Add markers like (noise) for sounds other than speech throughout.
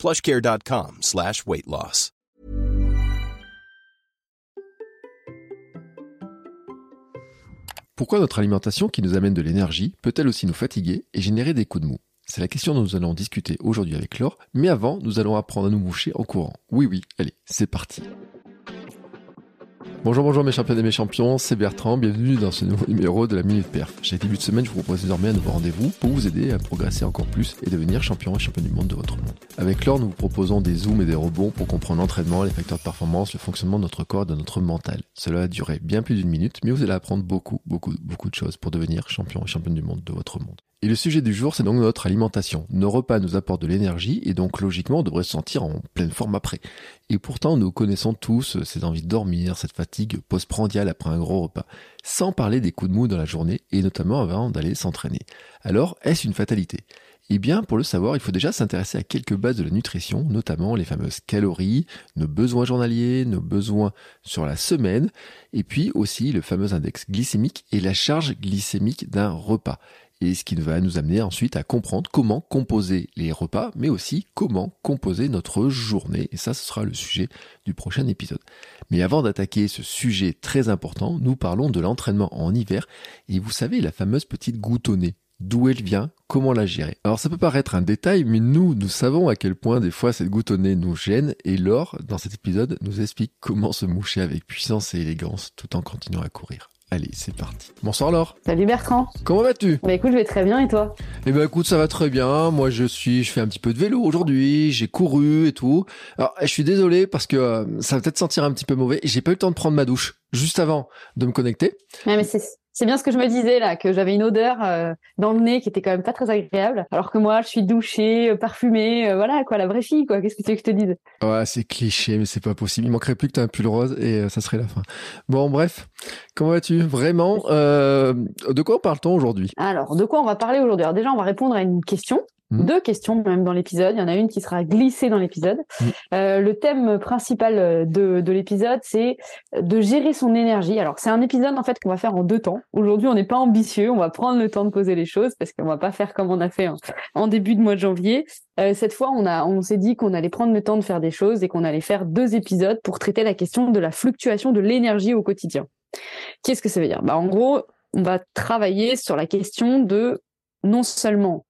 plushcare.com slash. Pourquoi notre alimentation qui nous amène de l'énergie peut-elle aussi nous fatiguer et générer des coups de mou? C'est la question dont nous allons discuter aujourd'hui avec Laure, mais avant, nous allons apprendre à nous moucher en courant. Oui, oui, allez, c'est parti. Bonjour, bonjour mes champions et mes champions, c'est Bertrand, bienvenue dans ce nouveau numéro de la Minute Perf. Chaque début de semaine, je vous propose désormais un nouveau rendez-vous pour vous aider à progresser encore plus et devenir champion et champion du monde de votre monde. Avec Laure, nous vous proposons des zooms et des rebonds pour comprendre l'entraînement, les facteurs de performance, le fonctionnement de notre corps et de notre mental. Cela va durer bien plus d'une minute, mais vous allez apprendre beaucoup, beaucoup, beaucoup de choses pour devenir champion et champion du monde de votre monde. Et le sujet du jour, c'est donc notre alimentation. Nos repas nous apportent de l'énergie et donc logiquement on devrait se sentir en pleine forme après. Et pourtant nous connaissons tous cette envie de dormir, cette fatigue postprandiale après un gros repas, sans parler des coups de mou dans la journée et notamment avant d'aller s'entraîner. Alors est-ce une fatalité? Eh bien, pour le savoir, il faut déjà s'intéresser à quelques bases de la nutrition, notamment les fameuses calories, nos besoins journaliers, nos besoins sur la semaine, et puis aussi le fameux index glycémique et la charge glycémique d'un repas et ce qui va nous amener ensuite à comprendre comment composer les repas, mais aussi comment composer notre journée. Et ça, ce sera le sujet du prochain épisode. Mais avant d'attaquer ce sujet très important, nous parlons de l'entraînement en hiver. Et vous savez, la fameuse petite goutte au nez. D'où elle vient, comment la gérer? Alors ça peut paraître un détail, mais nous, nous savons à quel point des fois cette goutte au nez nous gêne, et Laure, dans cet épisode, nous explique comment se moucher avec puissance et élégance tout en continuant à courir. Allez, c'est parti. Bonsoir Laure. Salut Bertrand. Comment vas-tu? Bah écoute, je vais très bien et toi? Eh ben écoute, ça va très bien. Moi, je suis, je fais un petit peu de vélo aujourd'hui. J'ai couru et tout. Alors, je suis désolé parce que euh, ça va peut-être sentir un petit peu mauvais. J'ai pas eu le temps de prendre ma douche juste avant de me connecter. Ouais, mais c'est c'est bien ce que je me disais là, que j'avais une odeur euh, dans le nez qui était quand même pas très agréable, alors que moi je suis douchée, euh, parfumée, euh, voilà quoi, la vraie fille quoi. Qu'est-ce que tu veux que je te dise? Ouais, c'est cliché, mais c'est pas possible. Il manquerait plus que tu un pull rose et ça serait la fin. Bon, bref, comment vas-tu? Vraiment De quoi parle-t-on aujourd'hui? Alors, de quoi on va parler aujourd'hui? Alors déjà, on va répondre à une question Mmh. deux questions même dans l'épisode. Il y en a une qui sera glissée dans l'épisode. Mmh. Euh, le thème principal euh, de, de l'épisode, c'est de gérer son énergie. Alors c'est un épisode en fait qu'on va faire en deux temps. Aujourd'hui, on n'est pas ambitieux, on va prendre le temps de poser les choses parce qu'on va pas faire comme on a fait en, début de mois de janvier. Euh, cette fois, on a, on s'est dit qu'on allait prendre le temps de faire des choses et qu'on allait faire deux épisodes pour traiter la question de la fluctuation de l'énergie au quotidien. Qu'est-ce que ça veut dire? Bah en gros, on va travailler sur la question de non seulement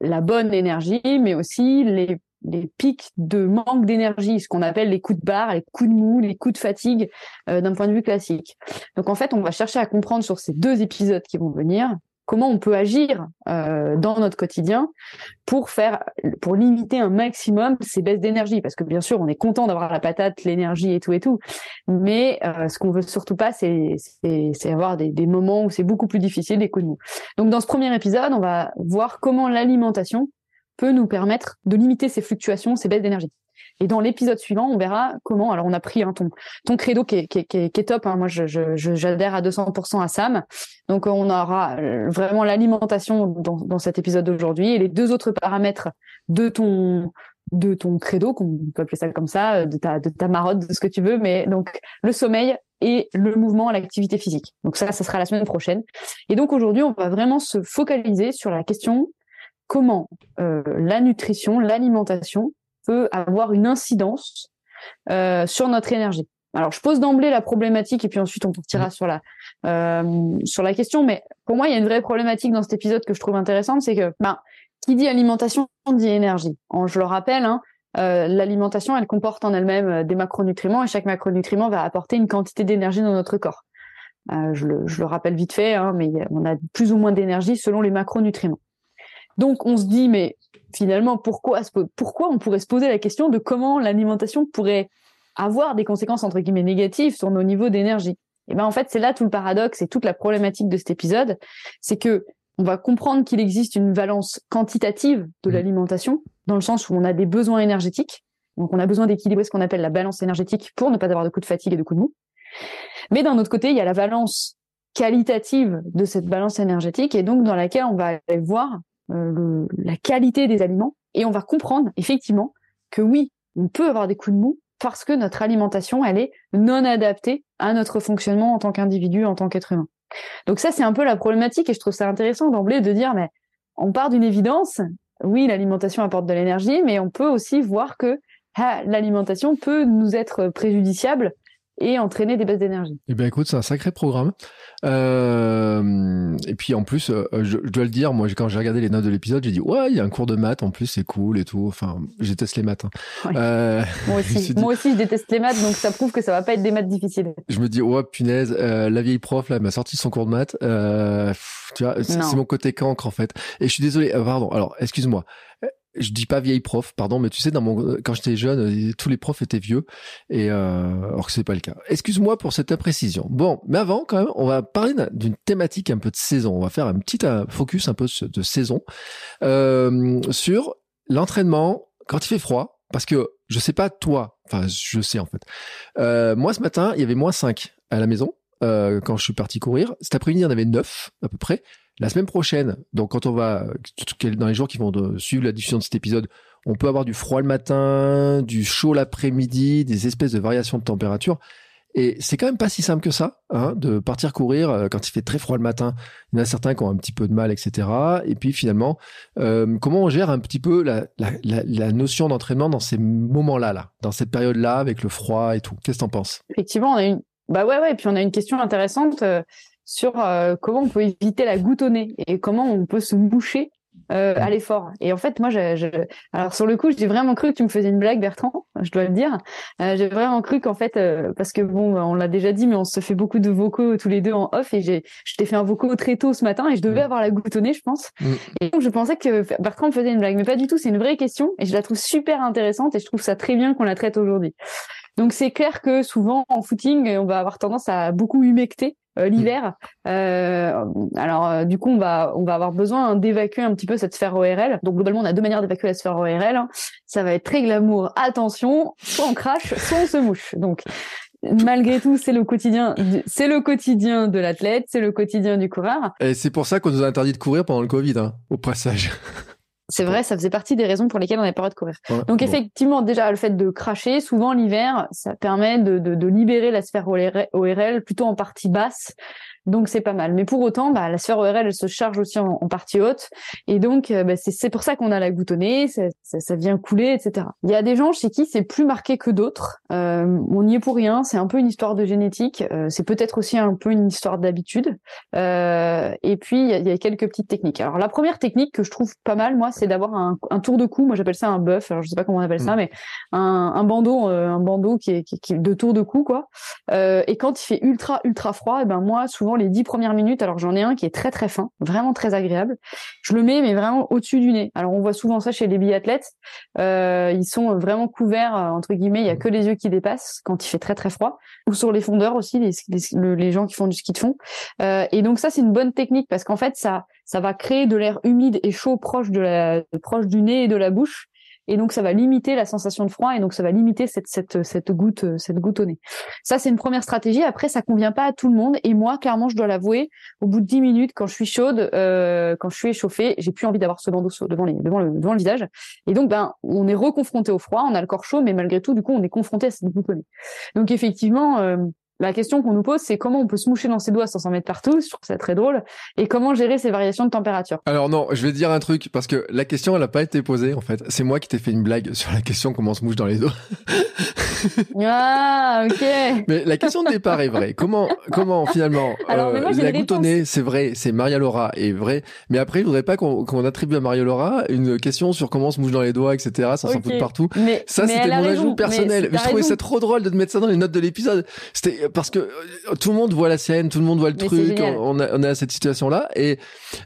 la bonne énergie, mais aussi les, les pics de manque d'énergie, ce qu'on appelle les coups de barre, les coups de mou, les coups de fatigue euh, d'un point de vue classique. Donc en fait, on va chercher à comprendre sur ces deux épisodes qui vont venir comment on peut agir euh, dans notre quotidien pour faire, pour limiter un maximum ces baisses d'énergie. Parce que bien sûr, on est content d'avoir la patate, l'énergie et tout et tout, mais euh, ce qu'on veut surtout pas, c'est avoir des, des, moments où c'est beaucoup plus difficile, coups de mou. Donc dans ce premier épisode, on va voir comment l'alimentation peut nous permettre de limiter ces fluctuations, ces baisses d'énergie. Et dans l'épisode suivant, on verra comment. Alors, on a pris hein, ton, ton credo qui est, qui est, qui est, top. Hein. Moi, j'adhère je, je, à 200% à Sam. Donc, on aura euh, vraiment l'alimentation dans, dans cet épisode d'aujourd'hui et les deux autres paramètres de ton de ton credo, qu'on peut appeler ça comme ça, de ta, de ta marotte, de ce que tu veux, mais donc le sommeil et le mouvement, l'activité physique. Donc ça, ça sera la semaine prochaine. Et donc aujourd'hui, on va vraiment se focaliser sur la question comment euh, la nutrition, l'alimentation peut avoir une incidence euh, sur notre énergie. Alors, je pose d'emblée la problématique et puis ensuite on partira mmh. sur la euh, sur la question. Mais pour moi, il y a une vraie problématique dans cet épisode que je trouve intéressante, c'est que ben qui dit alimentation dit énergie. je le rappelle, hein, euh, l'alimentation, elle comporte en elle-même des macronutriments et chaque macronutriment va apporter une quantité d'énergie dans notre corps. Euh, je, le, je, le, rappelle vite fait, hein, mais on a plus ou moins d'énergie selon les macronutriments. Donc on se dit, mais finalement, pourquoi, pourquoi on pourrait se poser la question de comment l'alimentation pourrait avoir des conséquences entre guillemets négatives sur nos niveaux d'énergie Et eh ben en fait, c'est là tout le paradoxe et toute la problématique de cet épisode, c'est que on va comprendre qu'il existe une valence quantitative de mmh. l'alimentation dans le sens où on a des besoins énergétiques, Donc on a besoin d'équilibrer ce qu'on appelle la balance énergétique pour ne pas avoir de coups de fatigue et de coups de mou. Mais d'un autre côté, il y a la balance qualitative de cette balance énergétique et donc dans laquelle on va aller voir euh, la qualité des aliments et on va comprendre effectivement que oui, on peut avoir des coups de mou parce que notre alimentation, elle est non adaptée à notre fonctionnement en tant qu'individu, en tant qu'être humain. Donc ça, c'est un peu la problématique et je trouve ça intéressant d'emblée de dire, mais on part d'une évidence. Oui, l'alimentation apporte de l'énergie, mais on peut aussi voir que ah, l'alimentation peut nous être préjudiciable et entraîner des baisses d'énergie. Eh bien, écoute, c'est un sacré programme. Euh, et puis en plus, euh, je, dois le dire, moi quand j'ai regardé les notes de l'épisode, j'ai dit ouais, il y a un cours de maths en plus, c'est cool et tout. Enfin, je déteste les maths. Hein. Euh, moi aussi, (laughs) moi aussi, je déteste les maths, donc ça prouve que ça va pas être des maths difficiles. Je me dis ouais, punaise, la vieille prof là m'a sorti son cours de maths. tu vois, c'est mon côté cancre en fait. Et je suis désolé. pardon. Alors, excuse-moi je dis pas vieille prof, pardon, mais tu sais, dans mon, quand j'étais jeune, euh, tous les profs étaient vieux, et euh, alors que c'est pas le cas. Excuse-moi pour cette imprécision. Bon, mais avant, quand même, on va parler d'une thématique un peu de saison. On va faire un petit euh, focus un peu de saison euh, sur l'entraînement quand il fait froid, parce que je sais pas toi, enfin je sais en fait. Euh, moi ce matin, il y avait moins 5 à la maison euh, quand je suis parti courir. Cet après-midi, il y en avait 9 à peu près. La semaine prochaine, donc quand on va, dans les jours qui vont suivre la diffusion de cet épisode, on peut avoir du froid le matin, du chaud l'après-midi, des espèces de variations de température. Et c'est quand même pas si simple que ça, hein, de partir courir euh, quand il fait très froid le matin. Il y en a certains qui ont un petit peu de mal, etc. Et puis finalement, euh, comment on gère un petit peu la, la, notion d'entraînement dans ces moments-là, là, dans cette période-là, avec le froid et tout? Qu'est-ce que t'en penses? Effectivement, on a une, bah ouais, ouais. Et puis on a une question intéressante. Euh, sur euh, comment on peut éviter la goutte au nez et comment on peut se boucher euh, à l'effort. Et en fait, moi, je, alors sur le coup, j'ai vraiment cru que tu me faisais une blague, Bertrand. (laughs) Je dois le dire. Euh, j'ai vraiment cru qu'en fait, parce que bon, on l'a déjà dit, mais on se fait beaucoup de vocaux tous les deux en off. Et j'ai, je t'ai fait un vocaux très tôt ce matin et je devais mm. avoir la goutte au nez, je pense. Mm. Et donc, je pensais que Bertrand me faisait une blague, mais pas du tout. C'est une vraie question et je la trouve super intéressante et je trouve ça très bien qu'on la traite aujourd'hui. Donc c'est clair que souvent en footing, on va avoir tendance à beaucoup humecter euh, l'hiver. Euh, alors euh, du coup, on va on va avoir besoin d'évacuer un petit peu cette sphère ORL. Donc globalement, on a deux manières d'évacuer la sphère ORL. Ça va être très glamour. Attention, soit on crache, soit on se mouche. Donc malgré tout, c'est le quotidien, c'est le quotidien de l'athlète, c'est le quotidien du coureur. Et c'est pour ça qu'on nous a interdit de courir pendant le Covid, hein, au passage. C'est vrai, ça faisait partie des raisons pour lesquelles on n'avait pas le droit de courir. Donc effectivement, déjà le fait de cracher, souvent l'hiver, ça permet de, de, de libérer la sphère ORL plutôt en partie basse donc c'est pas mal. Mais pour autant, bah, la sphère ORL, elle se charge aussi en, partie haute. Et donc, euh, bah, c'est pour ça qu'on a la nez, ça, ça, vient couler, etc. Il y a des gens chez qui c'est plus marqué que d'autres. Euh, on n'y est pour rien, c'est un peu une histoire de génétique. Euh, c'est peut-être aussi un peu une histoire d'habitude. Euh, et puis, il y, a, quelques petites techniques. Alors, la première technique que je trouve pas mal, moi, c'est d'avoir un, un, tour de cou. Moi, j'appelle ça un buff. Alors, je sais pas comment on appelle ça, mm. mais un, un bandeau, un bandeau qui est, qui, qui de tour de cou, quoi. et quand il fait ultra, ultra froid, et eh ben moi, souvent, les dix premières minutes, alors j'en ai un qui est très très fin, vraiment très agréable. Je le mets mais vraiment au-dessus du nez. Alors on voit souvent ça chez les biathlètes. Euh, ils sont vraiment couverts euh, entre guillemets, il y a que les yeux qui dépassent quand il fait très très froid. Ou sur les fondeurs aussi, les, les, gens qui font du ski de fond. Euh, et donc ça c'est une bonne technique parce qu'en fait ça ça va créer de l'air humide et chaud proche de la proche du nez et de la bouche et donc ça va limiter la sensation de froid et donc ça va limiter cette cette cette goutte cette goutte au nez. Ça c'est une première stratégie. Après ça convient pas à tout le monde et moi clairement je dois l'avouer, au bout de 10 minutes quand je suis chaude, euh, quand je suis échauffée, j'ai plus envie d'avoir ce bandeau devant les devant le devant le visage et donc ben on est reconfronté au froid, on a le corps chaud mais malgré tout du coup on est confronté à cette goutte au nez. Donc effectivement euh, la question qu'on nous pose, c'est comment on peut se moucher dans ses doigts sans s'en mettre partout. Je trouve ça très drôle. Et comment gérer ces variations de température. Alors non, je vais dire un truc parce que la question, elle n'a pas été posée en fait. C'est moi qui t'ai fait une blague sur la question comment on se mouche dans les doigts. (laughs) ah, ok. (laughs) Mais la question de départ est vraie. Comment, comment finalement (laughs) Alors, euh, la goutte c'est vrai, c'est Maria Laura est vrai. Mais après, je voudrais pas qu'on attribue à Maria Laura une question sur comment on se mouche dans les doigts, etc. Ça s'en fout de partout. Mais, ça, c'était mon ajout personnel. Mais, je trouvais ça trop drôle de te mettre ça dans les notes de l'épisode. C'était parce que euh, tout le monde voit la scène, tout le monde voit le truc, on a, on a cette situation-là, et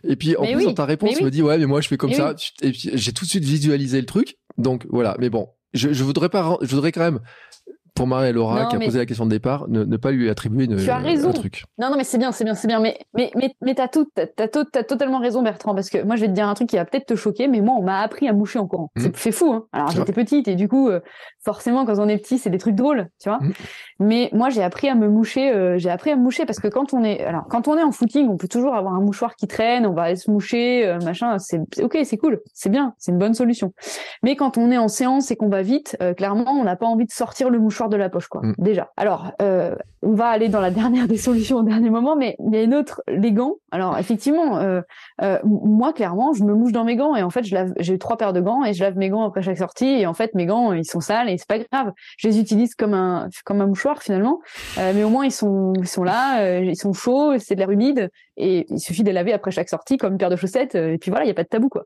et puis en plus dans ta réponse, tu me dis ouais mais moi je fais comme ça, et puis j'ai tout de suite visualisé le truc, donc voilà. Mais bon, je, je voudrais pas, je voudrais quand même pour Marie Laura qui a posé la question de départ, ne, pas lui attribuer une, tu as raison. un truc. Non, non, mais c'est bien, c'est bien, c'est bien. Mais, mais, mais, mais t'as tout, t'as, t'as, totalement raison, Bertrand, parce que moi, je vais te dire un truc qui va peut-être te choquer, mais moi, on m'a appris à moucher en courant. Mmh. C'est, fou, hein. Alors, j'étais petite et du coup, euh, forcément, quand on est petit, c'est des trucs drôles, tu vois. Mmh. Mais moi, j'ai appris à me moucher, euh, j'ai appris à me moucher parce que quand on est, alors, quand on est en footing, on peut toujours avoir un mouchoir qui traîne, on va aller se moucher, euh, machin, c'est, ok, c'est cool, c'est bien, c'est une bonne solution. Mais quand on est en séance et qu'on va vite, clairement, on n'a pas envie de sortir le mouchoir de la poche, quoi. Mmh déjà. Alors, euh, on va aller dans la dernière des solutions au dernier moment, mais il y a une autre, les gants. Alors, effectivement, euh, euh, moi, clairement, je me mouche dans mes gants et en fait, je lave, j'ai trois paires de gants et je lave mes gants après chaque sortie et en fait, mes gants, ils sont sales et c'est pas grave. Je les utilise comme un, comme un mouchoir finalement, mais au moins, ils sont, ils sont là, ils sont chauds, c'est de l'air humide et il suffit de les laver après chaque sortie comme une paire de chaussettes et puis voilà, il y a pas de tabou quoi.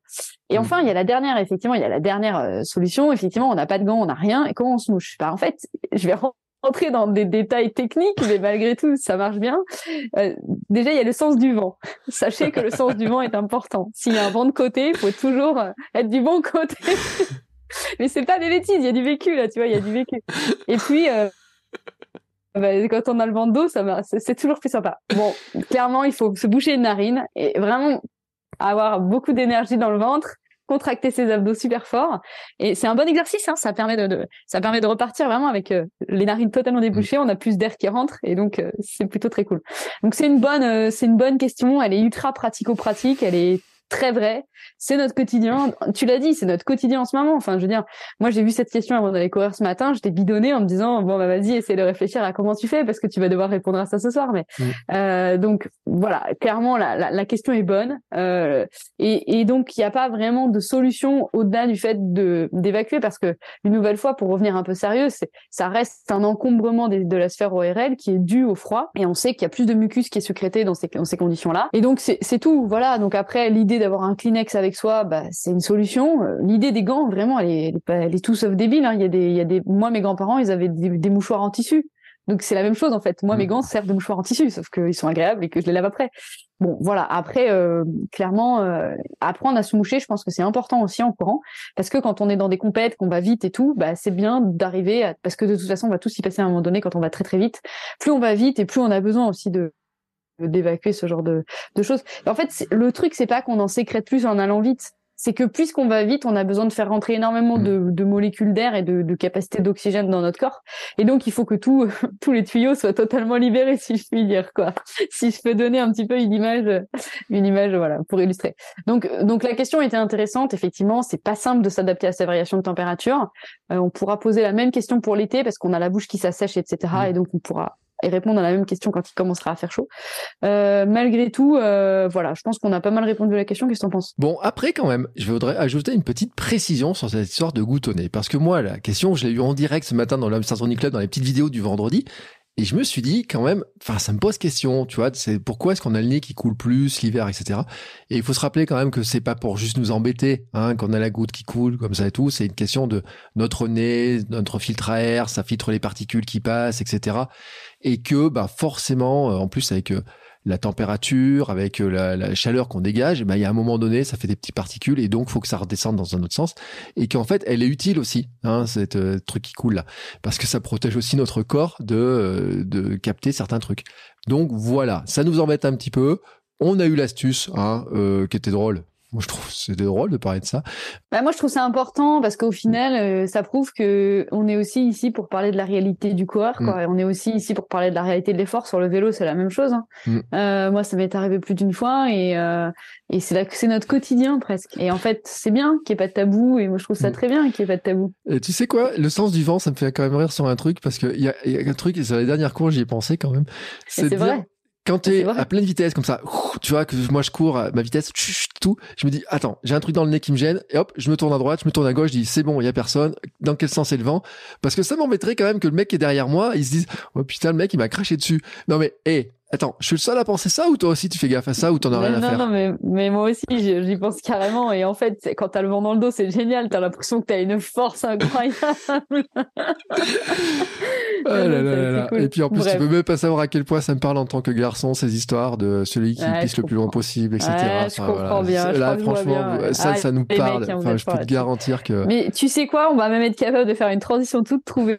Et mmh. enfin, il y a la dernière, effectivement, il y a la dernière solution. Effectivement, on n'a pas de gants, on n'a rien et comment on se mouche? Bah, En fait, je vais rentrer dans des détails techniques, mais malgré tout, ça marche bien. Euh, déjà, il y a le sens du vent. Sachez que le sens du vent est important. S'il y a un vent de côté, il faut toujours être du bon côté. (laughs) mais c'est pas des bêtises, il y a du vécu là, tu vois, il y a du vécu. Et puis, euh, bah, quand on a le vent de dos, ça c'est toujours plus sympa. Bon, clairement, il faut se boucher une narine et vraiment avoir beaucoup d'énergie dans le ventre contracter ses abdos super fort. Et c'est un bon exercice, hein, ça permet de, ça permet de repartir vraiment avec euh, les narines totalement débouchées, on a plus d'air qui rentre et donc euh, c'est plutôt très cool. Donc c'est une bonne, euh, c'est une bonne question, elle est ultra pratico-pratique, elle est très vrai. C'est notre quotidien. Tu l'as dit, c'est notre quotidien en ce moment. Enfin, je veux dire, moi, j'ai vu cette question avant d'aller courir ce matin. J'étais bidonnée en me disant, bon, bah, vas-y, essaie de réfléchir à comment tu fais parce que tu vas devoir répondre à ça ce soir. Mais, mm. euh, donc, voilà, clairement, la, la, la question est bonne. Euh, et, et, donc, il n'y a pas vraiment de solution au-delà du fait de, d'évacuer parce que, une nouvelle fois, pour revenir un peu sérieux, c'est, ça reste un encombrement de la sphère ORL qui est dû au froid. Et on sait qu'il y a plus de mucus qui est sécrété dans ces, dans ces conditions-là. Et donc, c'est, c'est tout. Voilà. Donc après, l'idée d'avoir un Kleenex avec soi, bah, c'est une solution. Euh, l'idée des gants, vraiment, elle est, elle est, tout sauf débile. Hein. Il y a des, il y a des, moi, mes grands-parents, ils avaient des, mouchoirs en tissu. Donc c'est la même chose en fait. Moi, mes mm. gants servent de mouchoirs en tissu, sauf qu'ils sont agréables et que je les lave après. Bon, voilà. Après, euh, clairement, euh, apprendre à se moucher, je pense que c'est important aussi en courant, parce que quand on est dans des compètes, qu'on va vite et tout, bah c'est bien d'arriver, à... parce que de toute façon, on va tous y passer à un moment donné quand on va très très vite. Plus on va vite et plus on a besoin aussi de d'évacuer ce genre de, de choses. en fait, le truc, c'est pas qu'on en sécrète plus en allant vite. C'est que puisqu'on va vite, on a besoin de faire rentrer énormément de, mm. de molécules d'air et de, de capacité d'oxygène dans notre corps. Et donc, il faut que tout, (laughs) tous les tuyaux soient totalement libérés, si je puis dire, quoi. (laughs) Si je peux donner un petit peu une image, une image, voilà, pour illustrer. Donc, donc la question était intéressante. Effectivement, c'est pas simple de s'adapter à ces variations de température. Euh, on pourra poser la même question pour l'été parce qu'on a la bouche qui s'assèche, etc. Mm. Et donc, on pourra répondre à la même question quand il commencera à faire chaud. Euh, malgré tout, euh, voilà, je pense qu'on a pas mal répondu à la question. Qu'est-ce que t'en penses? Bon, après quand même, je voudrais ajouter une petite précision sur cette histoire de goutonner, parce que moi, la question, je l'ai eu en direct ce matin dans l'Amsterdam Club, dans les petites vidéos du vendredi, et je me suis dit quand même, enfin ça me pose question, tu vois, c'est pourquoi est-ce qu'on a le nez qui coule plus l'hiver, etc. Et il faut se rappeler quand même que c'est pas pour juste nous embêter, hein, qu'on a la goutte qui coule comme ça et tout. C'est une question de notre nez, notre filtre à air, ça filtre les particules qui passent, etc. Et que bah forcément, euh, en plus avec euh, la température, avec euh, la, chaleur qu'on dégage, ben, il y a un moment donné, ça fait des petites particules et donc faut que ça redescende dans un autre sens. Et qu'en fait, elle est utile aussi, hein, cette euh, truc qui coule là, parce que ça protège aussi notre corps de, euh, de capter certains trucs. Donc voilà, ça nous embête un petit peu. On a eu l'astuce hein, qui était drôle. Moi, je trouve c'est drôle de parler de ça. Bah, moi, je trouve ça important parce qu'au final, euh, ça prouve que on est aussi ici pour parler de la réalité du coureur. Quoi. Mm. on est aussi ici pour parler de la réalité de l'effort. Sur le vélo, c'est la même chose. Hein. Mm. Euh, moi, ça m'est arrivé plus d'une fois et, euh, et c'est c'est notre quotidien presque. Et en fait, c'est bien qu'il n'y ait pas de tabou. Et moi, je trouve ça mm. très bien qu'il n'y ait pas de tabou. Et tu sais quoi? Le sens du vent, ça me fait quand même rire sur un truc parce qu'il y a, y a un truc, et sur les dernières cours, j'y ai pensé quand même. C'est vrai quand tu es à pleine vitesse comme ça, tu vois que moi je cours à ma vitesse, tout, je me dis attends, j'ai un truc dans le nez qui me gêne et hop, je me tourne à droite, je me tourne à gauche, je dis c'est bon, il y a personne. Dans quel sens est le vent? Parce que ça m'embêterait quand même que le mec qui est derrière moi, il se dise oh putain le mec il m'a craché dessus. Non mais hé, Attends, je suis le seul à penser ça ou toi aussi tu fais gaffe à ça ou t'en as rien à faire Non, mais, mais moi aussi j'y pense carrément et en fait quand t'as le vent dans le dos c'est génial, t'as l'impression que t'as une force incroyable. ah (laughs) là là Et puis en plus tu peux même pas savoir à quel point ça me parle en tant que garçon ces histoires de celui qui pisse le plus loin possible, etc. Ouais, je comprends bien. Là franchement ça ça nous parle. enfin, je peux te garantir que. Mais tu sais quoi, on va même être capable de faire une transition toute trouvée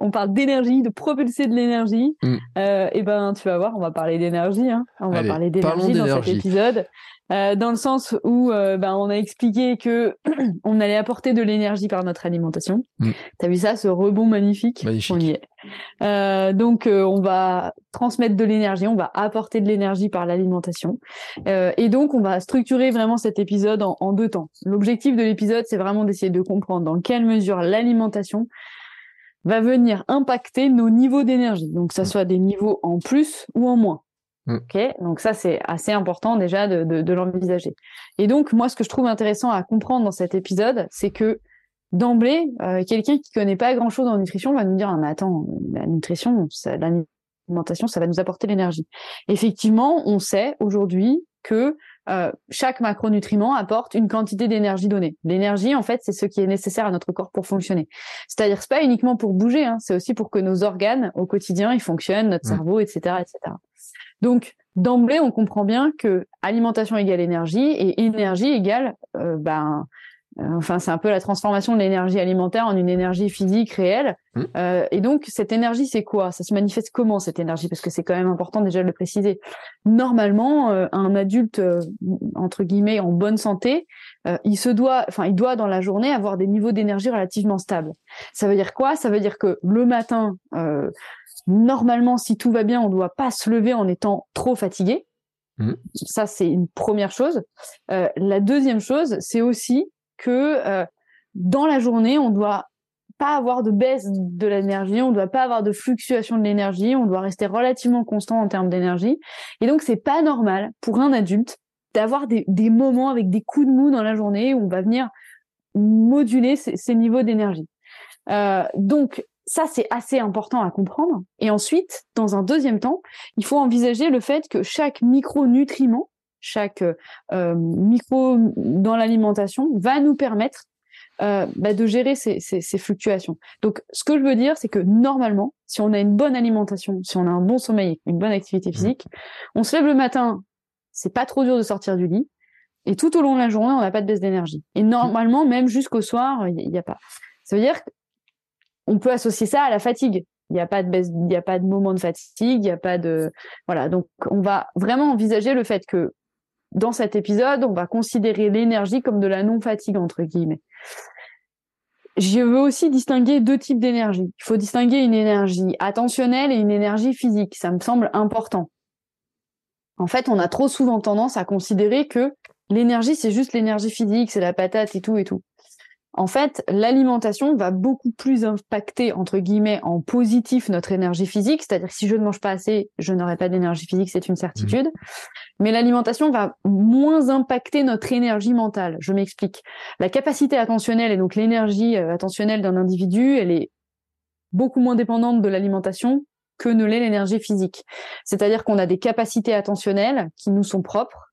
on parle d'énergie, de propulser de l'énergie. Mm. Euh, et ben, tu vas voir, on va parler d'énergie. Hein. On va parler d'énergie dans cet épisode. Euh, dans le sens où euh, ben, on a expliqué que (clears throat) on allait apporter de l'énergie par notre alimentation. Mm. T'as vu ça, ce rebond magnifique, magnifique. On y est. Euh, donc euh, on va transmettre de l'énergie, on va apporter de l'énergie par l'alimentation. et donc on va structurer vraiment cet épisode en, en deux temps. L'objectif de l'épisode, c'est vraiment d'essayer de comprendre dans quelle mesure l'alimentation va venir impacter nos niveaux d'énergie. Donc, ça mm. soit des niveaux en plus ou en moins. Mm. Ok, donc ça c'est assez important déjà de, de, de l'envisager. Et donc moi ce que je trouve intéressant à comprendre dans cet épisode, c'est que d'emblée, euh, quelqu'un qui connaît pas grand chose en nutrition va nous dire ah, mais attends, la nutrition, l'alimentation, ça va nous apporter l'énergie. Effectivement, on sait aujourd'hui que euh, chaque macronutriment apporte une quantité d'énergie donnée. L'énergie, en fait, c'est ce qui est nécessaire à notre corps pour fonctionner. C'est-à-dire, c'est pas uniquement pour bouger, hein, c'est aussi pour que nos organes au quotidien ils fonctionnent, notre mmh. cerveau, etc., etc. Donc, d'emblée, on comprend bien que alimentation égale énergie et énergie égale euh, ben, enfin, c'est un peu la transformation de l'énergie alimentaire en une énergie physique réelle. Mmh. Euh, et donc, cette énergie, c'est quoi? Ça se manifeste comment cette énergie? Parce que c'est quand même important déjà de le préciser. Normalement, euh, un adulte euh, entre guillemets en bonne santé, euh, il se doit, enfin, il doit dans la journée avoir des niveaux d'énergie relativement stables. Ça veut dire quoi? Ça veut dire que le matin, normalement, si tout va bien, on ne doit pas se lever en étant trop fatigué. Mmh. Ça, c'est une première chose. la deuxième chose, c'est aussi que euh, dans la journée, on doit pas avoir de baisse de l'énergie, on doit pas avoir de fluctuation de l'énergie, on doit rester relativement constant en termes d'énergie. Et donc, c'est pas normal pour un adulte d'avoir des, moments avec des coups de mou dans la journée où on va venir moduler ces, niveaux d'énergie. Euh, donc, ça, c'est assez important à comprendre. Et ensuite, dans un deuxième temps, il faut envisager le fait que chaque micronutriment chaque euh, micro dans l'alimentation va nous permettre euh, bah, de gérer ces, ces, ces, fluctuations. Donc, ce que je veux dire, c'est que normalement, si on a une bonne alimentation, si on a un bon sommeil, une bonne activité mmh. physique, on se lève le matin, c'est pas trop dur de sortir du lit, et tout au long de la journée, on n'a pas de baisse d'énergie. Et normalement, même jusqu'au soir, il n'y a pas. Ça veut dire qu'on peut associer ça à la fatigue. Il n'y a pas de baisse, il n'y a pas de moment de fatigue, il n'y a pas de, voilà. Donc, on va vraiment envisager le fait que dans cet épisode, on va considérer l'énergie comme de la non-fatigue, entre guillemets. Je veux aussi distinguer deux types d'énergie. Il faut distinguer une énergie attentionnelle et une énergie physique. Ça me semble important. En fait, on a trop souvent tendance à considérer que l'énergie, c'est juste l'énergie physique, c'est la patate et tout et tout en fait, l'alimentation va beaucoup plus impacter, entre guillemets, en positif notre énergie physique. C'est-à-dire que si je ne mange pas assez, je n'aurai pas d'énergie physique, c'est une certitude. Mmh. Mais l'alimentation va moins impacter notre énergie mentale. Je m'explique. La capacité attentionnelle et donc l'énergie euh, attentionnelle d'un individu, elle est beaucoup moins dépendante de l'alimentation que ne l'est l'énergie physique. C'est-à-dire qu'on a des capacités attentionnelles qui nous sont propres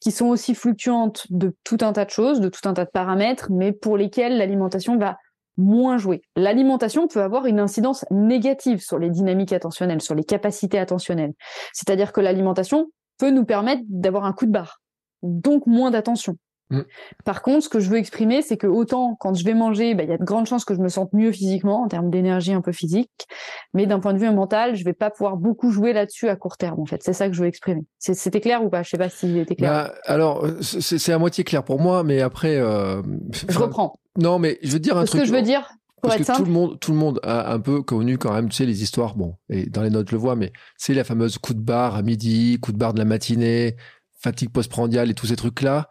qui sont aussi fluctuantes de tout un tas de choses, de tout un tas de paramètres, mais pour lesquels l'alimentation va moins jouer. L'alimentation peut avoir une incidence négative sur les dynamiques attentionnelles, sur les capacités attentionnelles. C'est-à-dire que l'alimentation peut nous permettre d'avoir un coup de barre, donc moins d'attention. Mm. Par contre, ce que je veux exprimer, c'est que autant quand je vais manger, bah, il y a de grandes chances que je me sente mieux physiquement en termes d'énergie un peu physique, mais d'un point de vue mental, je vais pas pouvoir beaucoup jouer là-dessus à court terme. En fait, c'est ça que je veux exprimer. C'était clair ou pas? Je sais pas si c'était clair. Bah, alors, c'est à moitié clair pour moi, mais après. Euh... Je reprends. Non, mais je veux dire un truc. Ce que je veux dire. Pour Parce être que tout le monde, tout le monde a un peu connu quand même, tu sais, les histoires. Bon, et dans les notes, je le vois, mais c'est la fameuse coup de barre à midi, coup de barre de la matinée, fatigue postprandiale et tous ces trucs-là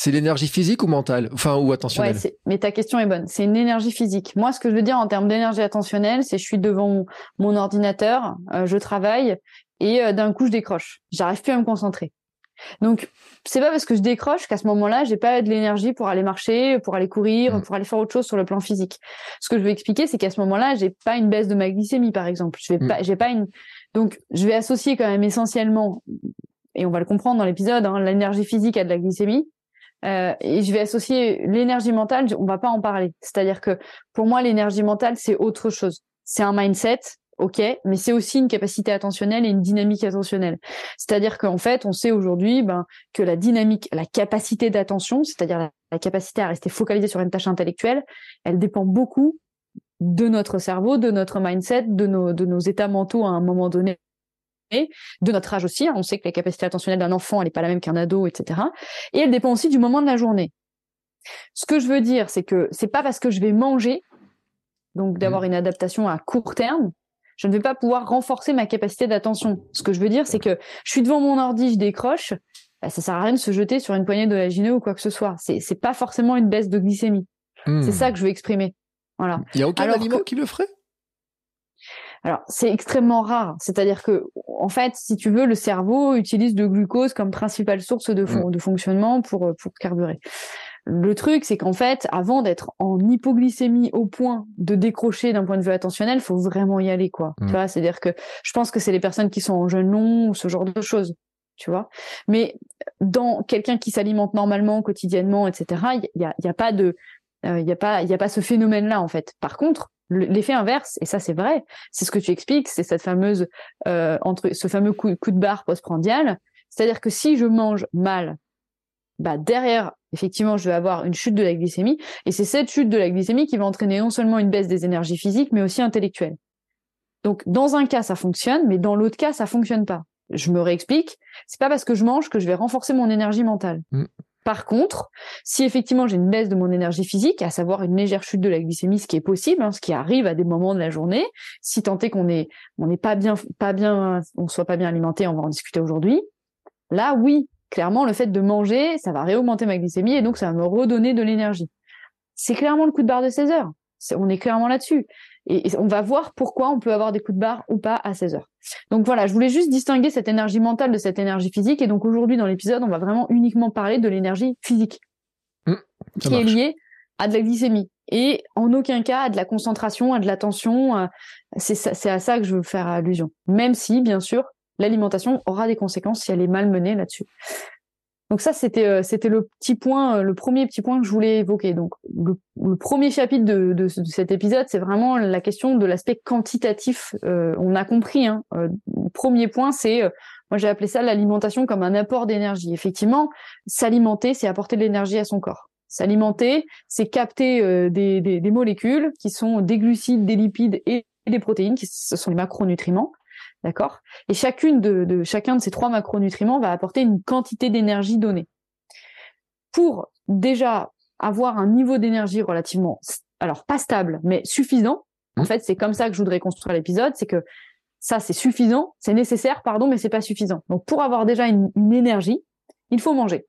c'est l'énergie physique ou mentale? Enfin, ou attentionnelle? Ouais, Mais ta question est bonne. C'est une énergie physique. Moi, ce que je veux dire en termes d'énergie attentionnelle, c'est je suis devant mon, ordinateur, euh, je travaille, et euh, d'un coup, je décroche. J'arrive plus à me concentrer. Donc, c'est pas parce que je décroche qu'à ce moment-là, j'ai pas de l'énergie pour aller marcher, pour aller courir, mmh. pour aller faire autre chose sur le plan physique. Ce que je veux expliquer, c'est qu'à ce moment-là, j'ai pas une baisse de ma glycémie, par exemple. Je vais mmh. pas, j'ai pas une. Donc, je vais associer quand même essentiellement, et on va le comprendre dans l'épisode, hein, l'énergie physique à de la glycémie. Euh, et je vais associer l'énergie mentale, on va pas en parler. C'est-à-dire que pour moi, l'énergie mentale, c'est autre chose. C'est un mindset, ok, mais c'est aussi une capacité attentionnelle et une dynamique attentionnelle. C'est-à-dire qu'en fait, on sait aujourd'hui ben, que la dynamique, la capacité d'attention, c'est-à-dire la, capacité à rester focalisé sur une tâche intellectuelle, elle dépend beaucoup de notre cerveau, de notre mindset, de nos, de nos états mentaux à un moment donné, de notre âge aussi. Hein. On sait que la capacité attentionnelle d'un enfant, elle n'est pas la même qu'un ado, etc. Et elle dépend aussi du moment de la journée. Ce que je veux dire, c'est que c'est pas parce que je vais manger, donc d'avoir mmh. une adaptation à court terme, je ne vais pas pouvoir renforcer ma capacité d'attention. Ce que je veux dire, c'est que je suis devant mon ordi, je décroche, bah, ça sert à rien de se jeter sur une poignée de la ou quoi que ce soit. C'est c'est pas forcément une baisse de glycémie. Mmh. C'est ça que je veux exprimer. Voilà. Il y a aucun aliment qui le ferait? Alors, c'est extrêmement rare. C'est-à-dire que, en fait, si tu veux, le cerveau utilise le glucose comme principale source de, mmh. de fonctionnement pour, euh, pour carburer. Le truc, c'est qu'en fait, avant d'être en hypoglycémie au point de décrocher d'un point de vue attentionnel, faut vraiment y aller, quoi. Tu mmh. vois, c'est-à-dire que je pense que c'est les personnes qui sont en jeûne long ou ce genre de choses, tu vois. Mais dans quelqu'un qui s'alimente normalement, quotidiennement, etc., il y a, y a, pas de, euh, il y a pas, il y a pas ce phénomène-là en fait. Par contre, l'effet inverse, et ça c'est vrai, c'est ce que tu expliques, c'est cette fameuse euh, entre ce fameux coup, de barre postprandial, c'est-à-dire que si je mange mal bah derrière, effectivement, je vais avoir une chute de la glycémie, et c'est cette chute de la glycémie qui va entraîner non seulement une baisse des énergies physiques, mais aussi intellectuelles. Donc, dans un cas, ça fonctionne, mais dans l'autre cas, ça fonctionne pas. Je me réexplique. C'est pas parce que je mange que je vais renforcer mon énergie mentale. Mm. Par contre, si effectivement j'ai une baisse de mon énergie physique, à savoir une légère chute de la glycémie, ce qui est possible, hein, ce qui arrive à des moments de la journée, si tant est qu'on est, on n'est pas bien, pas bien, on soit pas bien alimenté, on va en discuter aujourd'hui. Là, oui, clairement, le fait de manger, ça va réaugmenter ma glycémie et donc ça va me redonner de l'énergie. C'est clairement le coup de barre de 16 heures. On est clairement là-dessus. Et, on va voir pourquoi on peut avoir des coups de barre ou pas à 16 heures. Donc voilà, je voulais juste distinguer cette énergie mentale de cette énergie physique. Et donc aujourd'hui, dans l'épisode, on va vraiment uniquement parler de l'énergie physique, mmh, qui est liée à de la glycémie. Et en aucun cas à de la concentration, à de l'attention. C'est à ça que je veux faire allusion. Même si, bien sûr, l'alimentation aura des conséquences si elle est mal menée là-dessus. Donc ça, c'était euh, c'était le petit point, euh, le premier petit point que je voulais évoquer. Donc le, premier chapitre de, de, cet épisode, c'est vraiment la question de l'aspect quantitatif. Euh, on a compris. Hein, le premier point, c'est moi j'ai appelé ça l'alimentation comme un apport d'énergie. Effectivement, s'alimenter, c'est apporter de l'énergie à son corps. S'alimenter, c'est capter des, des, des, molécules qui sont des glucides, des lipides et des protéines, qui ce sont les macronutriments. D'accord? Et chacune de, chacun de ces trois macronutriments va apporter une quantité d'énergie donnée. Pour déjà avoir un niveau d'énergie relativement, alors pas stable, mais suffisant. En mmh. fait, c'est comme ça que je voudrais construire l'épisode, c'est que ça c'est suffisant, c'est nécessaire, pardon, mais c'est pas suffisant. Donc pour avoir déjà une, énergie, il faut manger.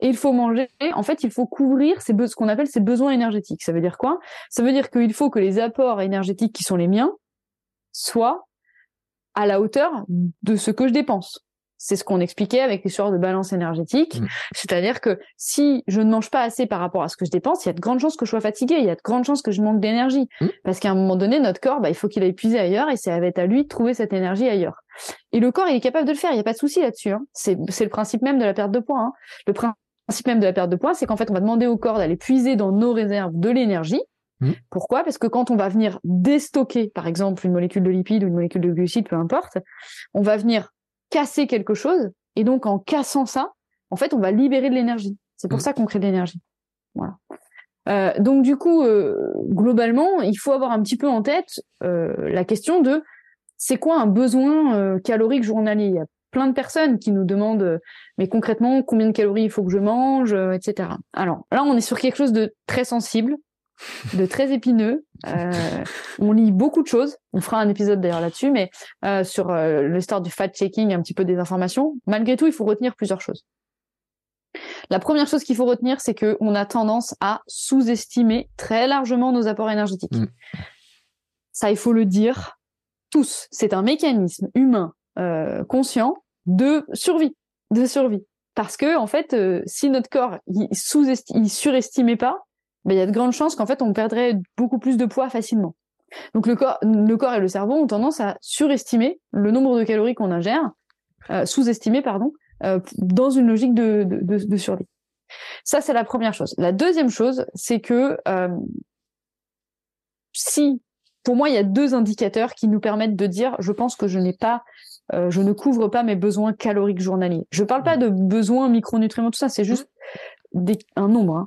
Et il faut manger, en fait, il faut couvrir ces ce qu'on appelle ses besoins énergétiques. Ça veut dire quoi? Ça veut dire qu'il faut que les apports énergétiques qui sont les miens soient à la hauteur de ce que je dépense. C'est ce qu'on expliquait avec l'histoire de balance énergétique. Mmh. C'est-à-dire que si je ne mange pas assez par rapport à ce que je dépense, il y a de grandes chances que je sois fatigué, il y a de grandes chances que je manque d'énergie. Mmh. Parce qu'à un moment donné, notre corps, bah, il faut qu'il aille puiser ailleurs et ça va être à lui de trouver cette énergie ailleurs. Et le corps, il est capable de le faire, il n'y a pas de souci là-dessus. Hein. C'est le principe même de la perte de poids. Hein. Le principe même de la perte de poids, c'est qu'en fait, on va demander au corps d'aller puiser dans nos réserves de l'énergie Mmh. Pourquoi? Parce que quand on va venir déstocker, par exemple, une molécule de lipide ou une molécule de glucides, peu importe, on va venir casser quelque chose, et donc en cassant ça, en fait, on va libérer de l'énergie. C'est pour mmh. ça qu'on crée de l'énergie. Voilà. Euh, donc du coup, euh, globalement, il faut avoir un petit peu en tête euh, la question de c'est quoi un besoin calorique journalier? Il y a plein de personnes qui nous demandent mais concrètement combien de calories il faut que je mange, etc. Alors là, on est sur quelque chose de très sensible de très épineux. Euh, on lit beaucoup de choses. On fera un épisode d'ailleurs là-dessus, mais euh, sur euh, le start du fact-checking, un petit peu des informations. Malgré tout, il faut retenir plusieurs choses. La première chose qu'il faut retenir, c'est que on a tendance à sous-estimer très largement nos apports énergétiques. Mm. Ça, il faut le dire tous. C'est un mécanisme humain conscient de survie, de survie. Parce que en fait, si notre corps il sous-il surestimait pas, ben, il y a de grandes chances qu'en fait on perdrait beaucoup plus de poids facilement. Donc le corps, le corps et le cerveau ont tendance à surestimer le nombre de calories qu'on ingère, euh, sous-estimer pardon, euh, dans une logique de, de, de, survie. Ça c'est la première chose. La deuxième chose, c'est que euh, si, pour moi, il y a deux indicateurs qui nous permettent de dire, je pense que je n'ai pas euh, je ne couvre pas mes besoins caloriques journaliers. Je parle pas de besoins micronutriments, tout ça, c'est juste des, un nombre. Hein.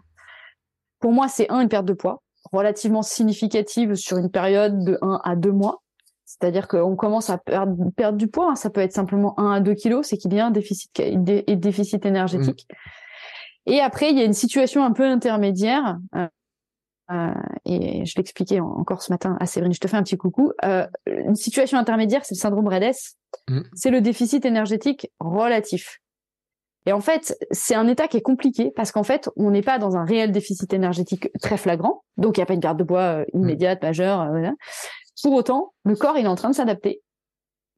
Pour moi, c'est un, une perte de poids. relativement significative sur une période de 1 à 2 mois. C'est-à-dire qu'on commence à perdre, perdre du poids. Hein. Ça peut être simplement 1 à 2 kilos, c'est qu'il y a un déficit, déficit énergétique. Mmh. Et après, il y a une situation un peu intermédiaire. Euh, euh, et je l'expliquais encore ce matin à Séverine, je te fais un petit coucou. Euh, une situation intermédiaire, c'est le syndrome Redes. Mmh. C'est le déficit énergétique relatif. Et en fait, c'est un état qui est compliqué parce qu'en fait, on n'est pas dans un réel déficit énergétique très flagrant, donc il n'y a pas une perte de poids euh, immédiate, majeure. Euh, Pour autant, le corps il est en train de s'adapter.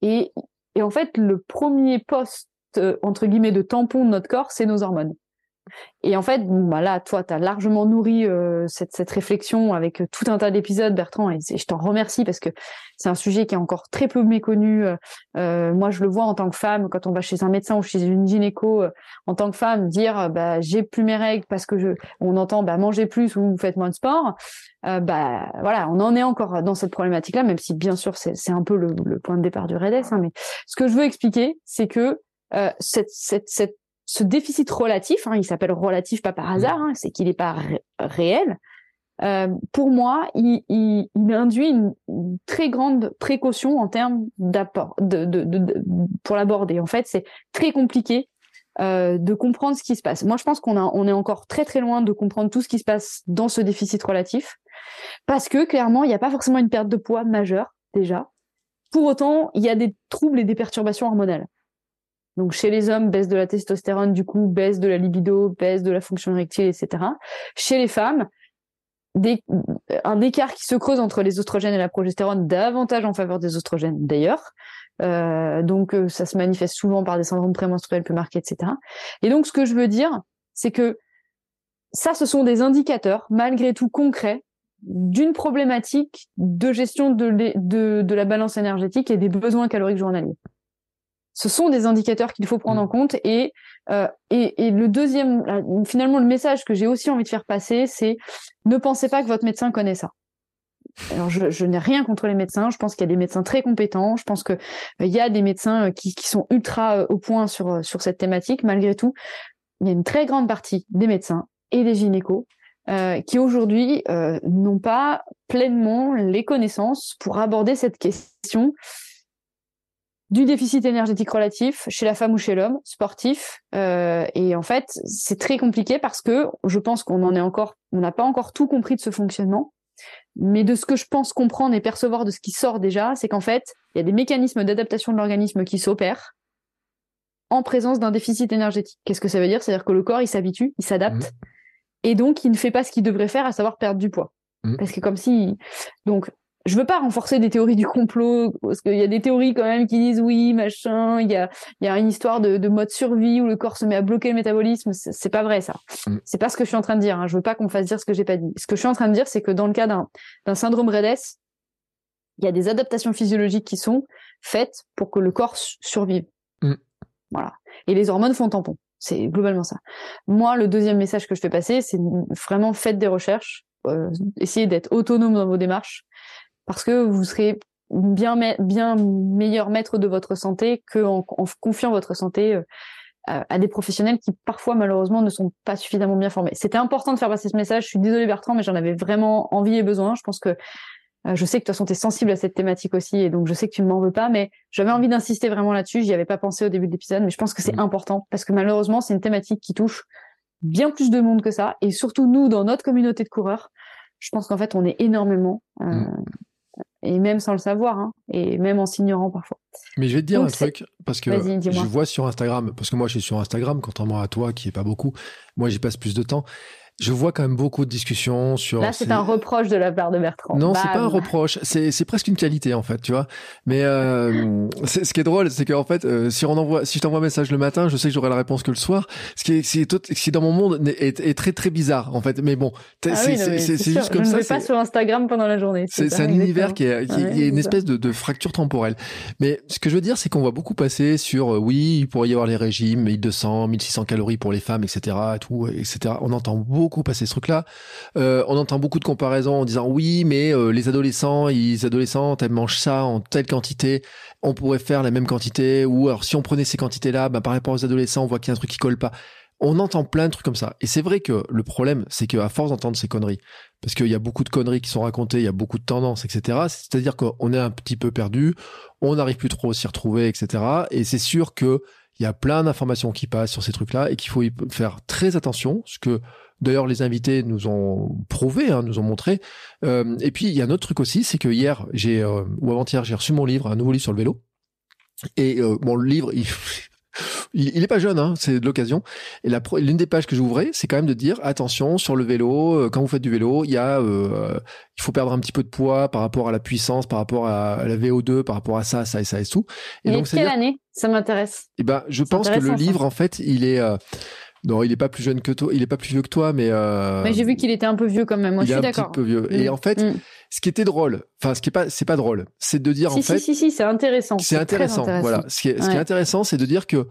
Et, et en fait, le premier poste euh, entre guillemets de tampon de notre corps, c'est nos hormones. Et en fait, bah là, toi, tu as largement nourri euh, cette, cette, réflexion avec euh, tout un tas d'épisodes, Bertrand, et, je t'en remercie parce que c'est un sujet qui est encore très peu méconnu. Euh, moi, je le vois en tant que femme, quand on va chez un médecin ou chez une gynéco, en tant que femme, dire bah, j'ai plus mes règles parce que je, on entend bah, manger plus ou faites moins de sport. bah voilà, on en est encore dans cette problématique-là, même si bien sûr c'est un peu le, le, point de départ du REDES. Hein, mais ce que je veux expliquer, c'est que cette, cette, cette ce déficit relatif, hein, il s'appelle relatif pas par mmh. hasard, hein, c'est qu'il n'est pas réel. Euh, pour moi, il, il, il induit une, très grande précaution en termes d'apport, de, de, de, pour l'aborder. En fait, c'est très compliqué euh, de comprendre ce qui se passe. Moi, je pense qu'on on est encore très très loin de comprendre tout ce qui se passe dans ce déficit relatif, parce que clairement, il n'y a pas forcément une perte de poids majeure déjà. Pour autant, il y a des troubles et des perturbations hormonales. Donc chez les hommes, baisse de la testostérone, du coup, baisse de la libido, baisse de la fonction érectile, etc. Chez les femmes, un écart qui se creuse entre les oestrogènes et la progestérone, davantage en faveur des oestrogènes d'ailleurs. Euh, donc euh, ça se manifeste souvent par des syndromes prémenstruels plus marqués, etc. Et donc ce que je veux dire, c'est que ça, ce sont des indicateurs, malgré tout concrets, d'une problématique de gestion de la balance énergétique et des besoins caloriques journaliers ce sont des indicateurs qu'il faut prendre mm. en compte. Et, euh, et, et, le deuxième, finalement, le message que j'ai aussi envie de faire passer, c'est ne pensez pas que votre médecin connaît ça. Alors, je, je n'ai rien contre les médecins. Je pense qu'il y a des médecins très compétents. Je pense que euh, il y a des médecins euh, qui, qui sont ultra au point sur sur cette thématique. Malgré tout, il y a une très grande partie des médecins et des gynécos euh, qui aujourd'hui euh, n'ont pas pleinement les connaissances pour aborder cette question du déficit énergétique relatif chez la femme ou chez l'homme sportif euh, et en fait c'est très compliqué parce que je pense qu'on en est encore on n'a pas encore tout compris de ce fonctionnement mais de ce que je pense comprendre et percevoir de ce qui sort déjà c'est qu'en fait il y a des mécanismes d'adaptation de l'organisme qui s'opèrent en présence d'un déficit énergétique qu'est-ce que ça veut dire? C'est à dire que le corps il s'habitue il s'adapte mmh. et donc il ne fait pas ce qu'il devrait faire à savoir perdre du poids mmh. parce que comme si donc je veux pas renforcer des théories du complot parce qu'il y a des théories quand même qui disent oui machin il y a il y a une histoire de, de, mode survie où le corps se met à bloquer le métabolisme. C'est pas vrai ça. Mm. c'est pas ce que je suis en train de dire hein. je veux pas qu'on fasse dire ce que j'ai pas dit. Ce que je suis en train de dire c'est que dans le cas d'un d'un syndrome Redes il y a des adaptations physiologiques qui sont faites pour que le corps survive. Mm. voilà. Et les hormones font tampon. C'est globalement ça. Moi le deuxième message que je fais passer c'est vraiment faites des recherches euh, essayez d'être autonome dans vos démarches parce que vous serez bien, bien meilleur maître de votre santé qu'en en confiant votre santé euh, à des professionnels qui parfois malheureusement ne sont pas suffisamment bien formés. C'était important de faire passer ce message. Je suis désolée Bertrand, mais j'en avais vraiment envie et besoin. Je pense que euh, je sais que de toute façon tu es sensible à cette thématique aussi et donc je sais que tu ne m'en veux pas, mais j'avais envie d'insister vraiment là-dessus. J'y avais pas pensé au début de l'épisode, mais je pense que c'est mmh. important parce que malheureusement c'est une thématique qui touche bien plus de monde que ça et surtout nous dans notre communauté de coureurs. Je pense qu'en fait on est énormément euh, mmh et même sans le savoir, hein, et même en s'ignorant parfois. Mais je vais te dire un truc, parce que je vois sur Instagram, parce que moi je suis sur Instagram, contrairement à toi qui est pas beaucoup, moi j'y passe plus de temps, je vois quand même beaucoup de discussions sur. Là, c'est un reproche de la part de Bertrand. Non, c'est pas un reproche. C'est, c'est presque une qualité en fait, tu vois. Mais euh, (laughs) c'est, ce qui est drôle, c'est qu'en fait, euh, si on envoie, si je t'envoie un message le matin, je sais que j'aurai la réponse que le soir. Ce qui est, c'est tout, qui dans mon monde est, est, très très bizarre en fait. Mais bon, ah c'est, c'est, c'est juste comme je ça. Je ne vais pas sur Instagram pendant la journée. C'est, c'est un univers qui est, qui, est une espèce de, de, fracture temporelle. Mais ce que je veux dire, c'est qu'on voit beaucoup passer sur, euh, oui, il pourrait y avoir les régimes, 1200, 1600 calories pour les femmes, etc. Et tout, etc. On entend beaucoup passer ce truc-là. Euh, on entend beaucoup de comparaisons en disant oui, mais euh, les adolescents, les adolescentes, elles mangent ça en telle quantité. On pourrait faire la même quantité. Ou alors si on prenait ces quantités-là, bah, par rapport aux adolescents, on voit qu'il y a un truc qui colle pas. on entend plein de trucs comme ça. Et c'est vrai que le problème, c'est qu'à force d'entendre ces conneries, parce qu'il y a beaucoup de conneries qui sont racontées, il y a beaucoup de tendances, etc. C'est-à-dire qu'on est un petit peu perdu, on n'arrive plus trop à s'y retrouver, etc. Et c'est sûr que il y a plein d'informations qui passent sur ces trucs-là et qu'il faut y faire très attention, ce que d'ailleurs les invités nous ont prouvé, hein, nous ont montré. Euh, et puis il y a un autre truc aussi, c'est que hier, j'ai euh, ou avant-hier, j'ai reçu mon livre, un nouveau livre sur le vélo. Et euh, bon, le livre, il, (laughs) il, est pas jeune, hein, c'est de l'occasion. Et l'une des pages que j'ouvrais, c'est quand même de dire attention sur le vélo, euh, quand vous faites du vélo, il y a, euh, il faut perdre un petit peu de poids par rapport à la puissance, par rapport à, la VO2, par rapport à ça, ça et ça et tout. Et, donc, quelle année? Ça m'intéresse. Eh ben, je pense que le livre, en fait, il est euh, non, il est pas plus jeune que toi, il est pas plus vieux que toi, mais. Euh... Mais j'ai vu qu'il était un peu vieux quand même. Moi, je suis d'accord. Un petit peu vieux. Et mm. en fait, mm. ce qui était drôle, enfin, ce qui est pas, c'est pas drôle, c'est de dire si, en fait. Si, si, si, c'est intéressant. C'est intéressant, Voilà. Ce qui est, ce qui est intéressant, c'est de dire que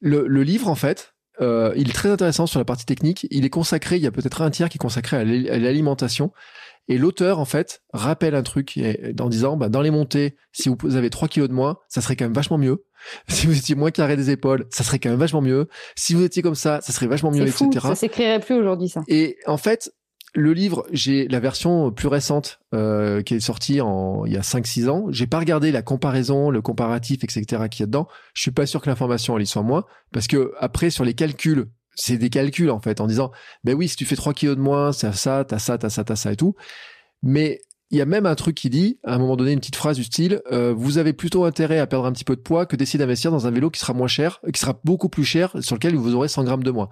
le, le livre, en fait, euh, il est très intéressant sur la partie technique. Il est consacré, il y a peut-être un tiers qui est consacré à l'alimentation. Et l'auteur, en fait, rappelle un truc en disant, bah, dans les montées, si vous avez 3 kilos de moins, ça serait quand même vachement mieux. (laughs) Si vous étiez moins carré des épaules, ça serait quand même vachement mieux. Si vous étiez comme ça, ça serait vachement mieux, fou, etc. Ça s'écrirait plus aujourd'hui, ça. Et en fait, le livre, j'ai la version plus récente euh, qui est sortie en, il y a 5-6 ans. J'ai pas regardé la comparaison, le comparatif, etc. qu'il y a dedans. Je suis pas sûr que l'information elle y soit moins parce que après sur les calculs, c'est des calculs en fait en disant ben oui si tu fais 3 kilos de moins, c'est ça, t'as ça, t'as ça, t'as ça et tout. Mais il y a même un truc qui dit, à un moment donné, une petite phrase du style euh, Vous avez plutôt intérêt à perdre un petit peu de poids que d'essayer d'investir dans un vélo qui sera moins cher, qui sera beaucoup plus cher, sur lequel vous aurez 100 grammes de moins.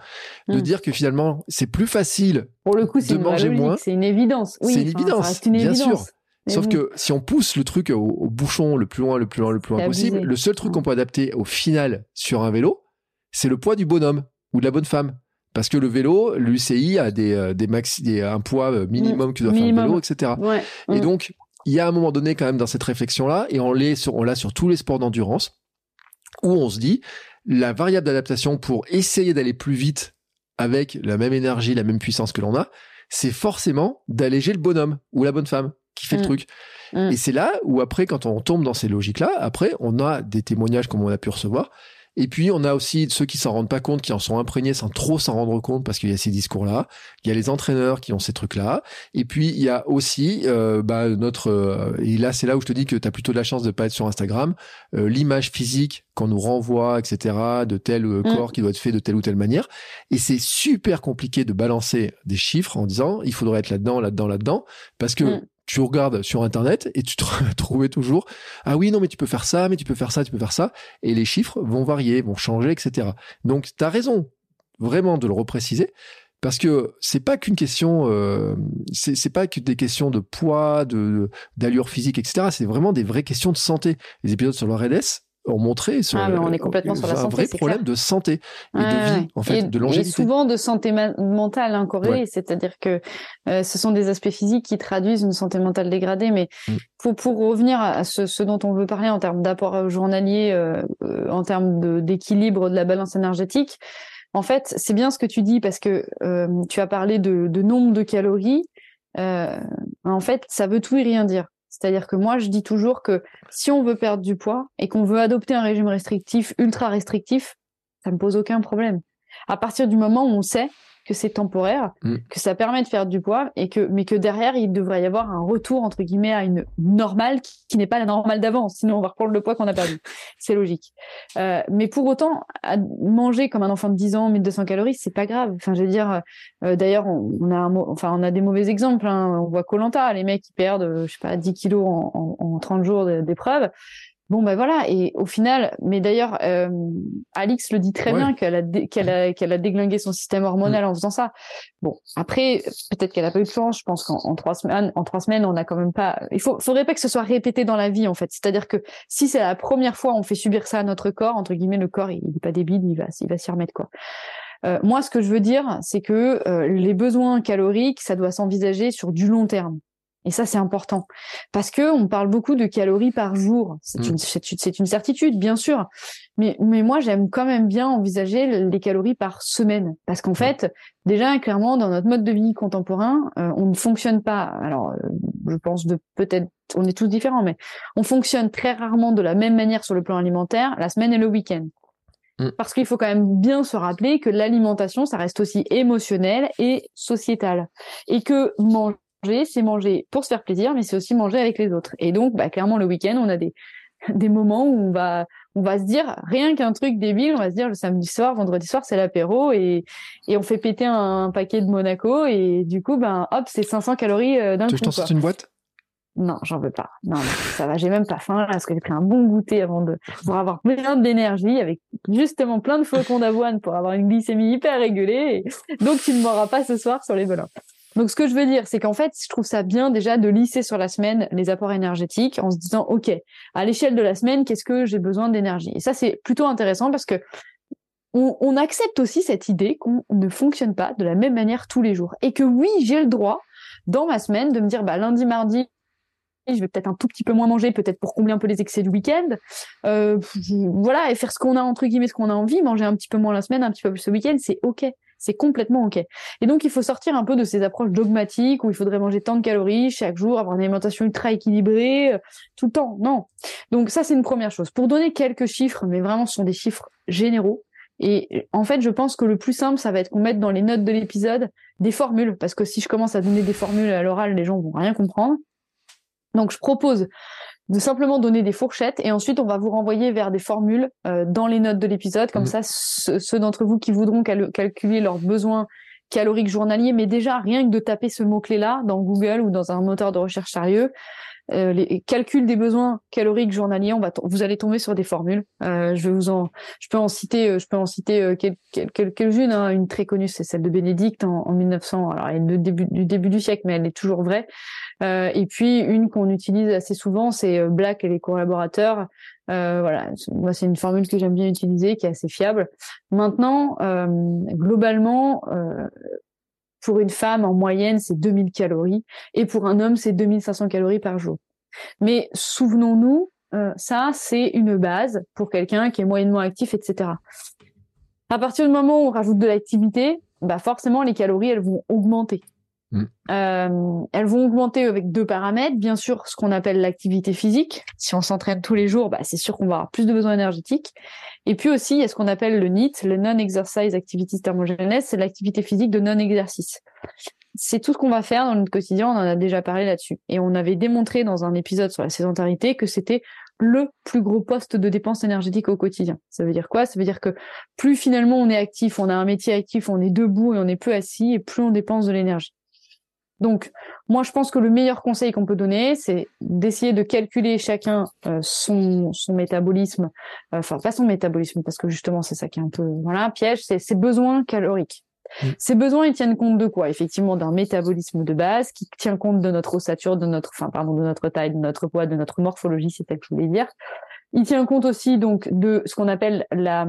De hmm. dire que finalement, c'est plus facile Pour le coup, de manger moins. C'est une évidence. Oui, c'est une évidence, bien sûr. Sauf que si on pousse le truc au, bouchon le plus loin, le plus loin, le plus loin possible, le seul truc qu'on peut adapter au final sur un vélo, c'est le poids du bonhomme ou de la bonne femme. Parce que le vélo, l'UCI a des, euh, des maxi, un poids euh, minimum que doit faire le vélo, etc. Et donc, il y a un moment donné quand même dans cette réflexion-là, et on l'a sur, on sur tous les sports d'endurance, où on se dit, la variable d'adaptation pour essayer d'aller plus vite avec la même énergie, la même puissance que l'on a, c'est forcément d'alléger le bonhomme ou la bonne femme qui fait le mm. truc. Mm. Et c'est là où après, quand on tombe dans ces logiques-là, après, on a des témoignages comme on a pu recevoir, et puis, on a aussi ceux qui s'en rendent pas compte, qui en sont imprégnés sans trop s'en rendre compte parce qu'il y a ces discours-là. Il y a les entraîneurs qui ont ces trucs-là. Et puis, il y a aussi euh, bah, notre... Euh, et là, c'est là où je te dis que tu as plutôt de la chance de pas être sur Instagram. Euh, l'image physique qu'on nous renvoie, etc., de tel mm. corps qui doit être fait de telle ou telle manière. Et c'est super compliqué de balancer des chiffres en disant, il faudrait être là-dedans, là-dedans, là-dedans. Parce que... Mm tu regardes sur internet et tu te (laughs) trouves toujours ah oui non mais tu peux faire ça mais tu peux faire ça tu peux faire ça et les chiffres vont varier vont changer etc donc tu as raison vraiment de le repréciser parce que c'est pas qu'une question euh, c'est pas que des questions de poids de d'allure physique etc c'est vraiment des vraies questions de santé. Les épisodes sur le RDS ont montré sur ah, on est complètement sur la un vrai problème de santé et de vie en fait de longévité. et souvent de santé mentale hein, c'est-à-dire que euh, ce sont des aspects physiques qui traduisent une santé mentale dégradée. Mais mm. pour revenir à ce, dont on veut parler en termes d'apport journalier euh, euh, en termes d'équilibre de, la balance énergétique en fait c'est bien ce que tu dis parce que tu as parlé de, de nombre de calories. En fait ça veut tout et rien dire c'est-à-dire que moi, je dis toujours que si on veut perdre du poids et qu'on veut adopter un régime restrictif, ultra restrictif, ça ne pose aucun problème. À partir du moment où on sait que c'est temporaire, mm. que ça permet de faire du poids et que, mais que derrière, il devrait y avoir un retour, entre guillemets, à une normale qui, n'est pas la normale d'avant. Sinon, on va reprendre le poids qu'on a perdu. (laughs) c'est logique. Euh, mais pour autant, manger comme un enfant de 10 ans, 1200 calories, c'est pas grave. Enfin, je veux dire, euh, d'ailleurs, on, a enfin, on a des mauvais exemples. Hein. On voit Colanta, les mecs qui perdent, euh, je sais pas, 10 kilos en, en 30 jours d'épreuve. Bon ben voilà et au final, mais d'ailleurs euh, Alix le dit très bien qu'elle a qu'elle a qu'elle a déglingué son système hormonal mm. en faisant ça. Bon après peut-être qu'elle a pas eu de chance. Je pense qu'en trois semaines, en trois semaines, on a quand même pas. Il faut faudrait pas que ce soit répété dans la vie en fait. C'est-à-dire que si c'est la première fois on fait subir ça à notre corps entre guillemets, le corps il, il est pas débile, il va il va s'y remettre quoi. Euh, moi, ce que je veux dire, c'est que euh, les besoins caloriques, ça doit s'envisager sur du long terme. Et ça, c'est important parce que on parle beaucoup de calories par jour. C'est mm. une, c'est une certitude, bien sûr. Mais, mais moi, j'aime quand même bien envisager les calories par semaine parce qu'en mm. fait, déjà clairement, dans notre mode de vie contemporain, euh, on ne fonctionne pas. Alors, euh, je pense de peut-être, on est tous différents, mais on fonctionne très rarement de la même manière sur le plan alimentaire la semaine et le week-end. Mm. Parce qu'il faut quand même bien se rappeler que l'alimentation, ça reste aussi émotionnel et sociétal. Et que manger, c'est manger pour se faire plaisir, mais c'est aussi manger avec les autres. Et donc, bah, clairement, le week-end, on a des, (laughs) des moments où on va, on va se dire, rien qu'un truc débile, on va se dire le samedi soir, vendredi soir, c'est l'apéro et, et on fait péter un, paquet de Monaco et du coup, ben, hop, c'est 500 calories euh, d'un coup. Tu t'en une boîte? Non, j'en veux pas. Non, ça va, j'ai même pas faim là, parce que j'ai pris un bon goûter avant de pour avoir plein d'énergie avec justement plein de flocons d'avoine pour avoir une glycémie hyper régulée. Donc tu ne m'auras pas ce soir sur les volants. Donc ce que je veux dire, c'est qu'en fait, je trouve ça bien déjà de lisser sur la semaine les apports énergétiques en se disant OK, à l'échelle de la semaine, qu'est-ce que j'ai besoin d'énergie? Et ça c'est plutôt intéressant parce que on, accepte aussi cette idée qu'on ne fonctionne pas de la même manière tous les jours. Et que oui, j'ai le droit dans ma semaine de me dire bah lundi, mardi, je vais peut-être un tout petit peu moins manger, peut-être pour combler un peu les excès du week-end. Euh, voilà, et faire ce qu'on a entre guillemets, ce qu'on a envie, manger un petit peu moins la semaine, un petit peu plus ce week-end, c'est ok, c'est complètement ok. Et donc il faut sortir un peu de ces approches dogmatiques où il faudrait manger tant de calories chaque jour, avoir une alimentation ultra équilibrée euh, tout le temps. Non. Donc ça c'est une première chose. Pour donner quelques chiffres, mais vraiment ce sont des chiffres généraux. Et en fait, je pense que le plus simple, ça va être qu'on mette dans les notes de l'épisode des formules, parce que si je commence à donner des formules à l'oral, les gens vont rien comprendre. Donc je propose de simplement donner des fourchettes et ensuite on va vous renvoyer vers des formules euh, dans les notes de l'épisode. Comme mmh. ça, ceux, d'entre vous qui voudront calculer leurs besoins caloriques journaliers, mais déjà rien que de taper ce mot-clé-là dans Google ou dans un moteur de recherche sérieux, euh, les calculs des besoins caloriques journaliers, on va vous allez tomber sur des formules. Euh, je vous en, je peux en citer, euh, je peux en citer euh, quelques-unes. Hein. Une très connue, c'est celle de Bénédicte en, en 1900. Alors elle est du début, du début du siècle, mais elle est toujours vraie. Euh, et puis une qu'on utilise assez souvent, c'est Black et les collaborateurs. voilà, moi c'est une formule que j'aime bien utiliser, qui est assez fiable. Maintenant, globalement, pour une femme, en moyenne, c'est 2000 calories. Et pour un homme, c'est 2500 calories par jour. Mais souvenons-nous, euh, ça, c'est une base pour quelqu'un qui est moyennement actif, etc. À partir du moment où on rajoute de l'activité, bah forcément, les calories, elles vont augmenter. Mm. Euh, elles vont augmenter avec deux paramètres. Bien sûr, ce qu'on appelle l'activité physique. Si on s'entraîne tous les jours, bah, c'est sûr qu'on va avoir plus de besoins énergétiques. Et puis aussi, il y a ce qu'on appelle le NEAT, le Non-Exercise Activity Thermogenesis, c'est l'activité physique de non-exercice. C'est tout ce qu'on va faire dans notre quotidien, on en a déjà parlé là-dessus. Et on avait démontré dans un épisode sur la sédentarité que c'était le plus gros poste de dépense énergétique au quotidien. Ça veut dire quoi? Ça veut dire que plus finalement on est actif, on a un métier actif, on est debout et on est peu assis, et plus on dépense de l'énergie. Donc, moi, je pense que le meilleur conseil qu'on peut donner, c'est d'essayer de calculer chacun euh, son, son métabolisme, euh, enfin pas son métabolisme, parce que justement, c'est ça qui est un peu voilà piège, c'est ses besoins caloriques. Mm. Ces besoins, ils tiennent compte de quoi? Effectivement, d'un métabolisme de base qui tient compte de notre ossature, de notre, enfin, pardon, de notre taille, de notre poids, de notre morphologie, c'est ça que je voulais dire. Il tient compte aussi donc de ce qu'on appelle la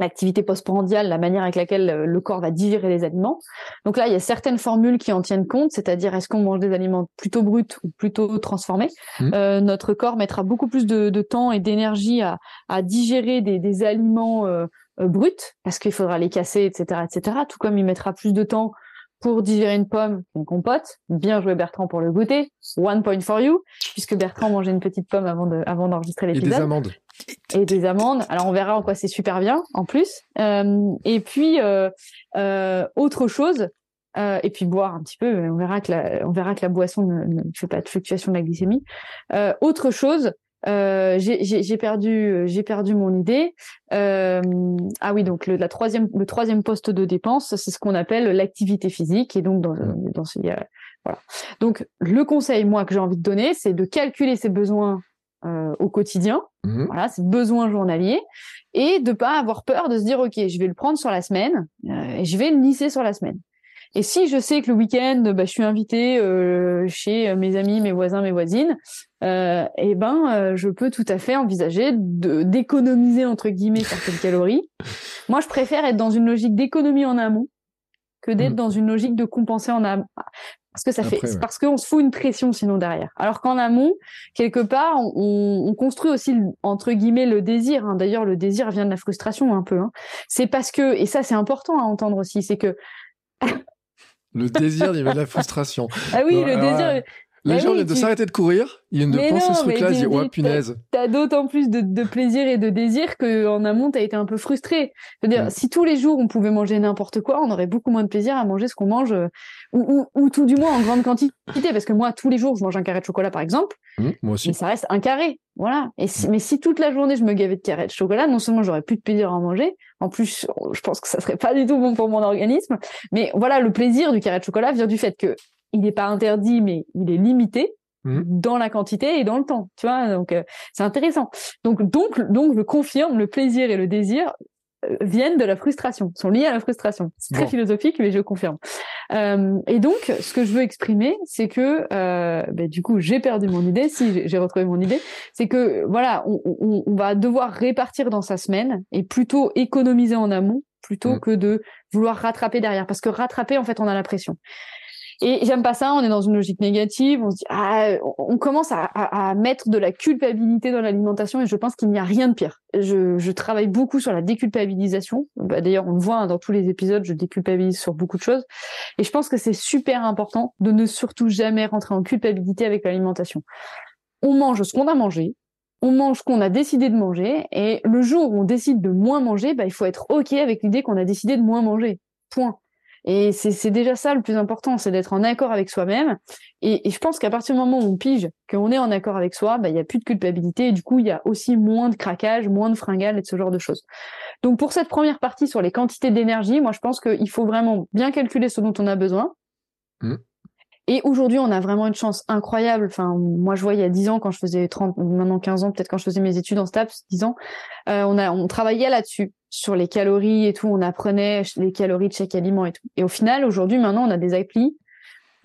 l'activité postprandiale, la manière avec laquelle euh, le corps va digérer les aliments. Donc là, il y a certaines formules qui en tiennent compte, c'est-à-dire est-ce qu'on mange des aliments plutôt bruts ou plutôt transformés. Mmh. Euh, notre corps mettra beaucoup plus de, temps et d'énergie à, digérer des, aliments euh, bruts parce qu'il faudra les casser, etc., etc. Tout comme il mettra plus de temps pour digérer une pomme une compote. Bien joué Bertrand pour le goûter. One point for you, puisque Bertrand mangeait une petite pomme avant de, avant d'enregistrer l'épisode. Et des amandes. Et des amandes. Alors on verra en quoi c'est super bien en plus. Euh, et puis euh, euh, autre chose. Et puis boire un petit peu. On verra que la, on verra que la boisson ne, ne fait pas de fluctuation de la glycémie. Autre chose, j'ai perdu, j'ai perdu mon idée. Ah oui, donc le, la troisième, le troisième poste de dépense, c'est ce qu'on appelle l'activité physique. Et donc dans, mmh. dans ce, voilà. Donc le conseil, moi, que j'ai envie de donner, c'est de calculer ses besoins euh, au quotidien, mmh. voilà, ses besoins journaliers, et de pas avoir peur de se dire, ok, je vais le prendre sur la semaine, euh, et je vais le lisser sur la semaine. Et si je sais que le week-end, bah, je suis invitée euh, chez mes amis, mes voisins, mes voisines, euh, eh ben, euh, je peux tout à fait envisager de d'économiser entre guillemets certaines (laughs) calories. Moi, je préfère être dans une logique d'économie en amont que d'être mmh. dans une logique de compenser en amont. Parce que ça fait, parce qu'on se fout une pression sinon derrière. Alors qu'en amont, quelque part, on, on, construit aussi entre guillemets le désir. Hein. D'ailleurs, le désir vient de la frustration un peu. Hein. C'est parce que, et ça c'est important à entendre aussi, c'est que le désir, il y avait de la frustration. Ah oui, le désir. Les gens viennent de s'arrêter de courir, ils viennent de penser ce truc-là, ils disent ouais punaise. T'as d'autant plus de, plaisir et de désir qu'en amont t'as été un peu frustré. C'est-à-dire mm. si tous les jours on pouvait manger n'importe quoi, on aurait beaucoup moins de plaisir à manger ce qu'on mange, euh, ou, ou, tout du moins en grande quantité. Parce que moi tous les jours je mange un carré de chocolat par exemple, mm, moi aussi. mais ça reste un carré, voilà. Et mm. mais si toute la journée je me gavais de carré de chocolat, non seulement j'aurais plus de plaisir à en manger, en plus je pense que ça serait pas du tout bon pour mon organisme. Mais voilà, le plaisir du carré de chocolat vient du fait que il n'est pas interdit, mais il est limité mmh. dans la quantité et dans le temps. Tu vois, donc euh, c'est intéressant. Donc donc donc je confirme, le plaisir et le désir euh, viennent de la frustration, sont liés à la frustration. C'est très philosophique, mais je confirme. Euh, et donc, ce que je veux exprimer, c'est que, euh, ben, du coup, j'ai perdu mon idée. Si j'ai retrouvé mon idée, c'est que voilà, on, on, on, va devoir répartir dans sa semaine et plutôt économiser en amont plutôt mmh. que de vouloir rattraper derrière. Parce que rattraper, en fait, on a la pression. Et j'aime pas ça, on est dans une logique négative, on se dit, ah, on commence à, mettre de la culpabilité dans l'alimentation et je pense qu'il n'y a rien de pire. Je, je, travaille beaucoup sur la déculpabilisation. Bah, D'ailleurs, on le voit hein, dans tous les épisodes, je déculpabilise sur beaucoup de choses. Et je pense que c'est super important de ne surtout jamais rentrer en culpabilité avec l'alimentation. On mange ce qu'on a mangé, on mange ce qu'on a décidé de manger, et le jour où on décide de moins manger, bah, il faut être OK avec l'idée qu'on a décidé de moins manger. Point. Et c'est déjà ça le plus important, c'est d'être en accord avec soi-même. Et, je pense qu'à partir du moment où on pige qu'on est en accord avec soi, bah, il n'y a plus de culpabilité. Et du coup, il y a aussi moins de craquage, moins de fringales et de ce genre de choses. Donc pour cette première partie sur les quantités d'énergie, moi je pense qu'il faut vraiment bien calculer ce dont on a besoin. Mmh. Et aujourd'hui, on a vraiment une chance incroyable. Enfin, moi, je vois il y a 10 ans, quand je faisais 30, maintenant 15 ans, peut-être quand je faisais mes études en STAPS, 10 ans, euh, on a, on travaillait là-dessus, sur les calories et tout. On apprenait les calories de chaque aliment et tout. Et au final, aujourd'hui, maintenant, on a des applis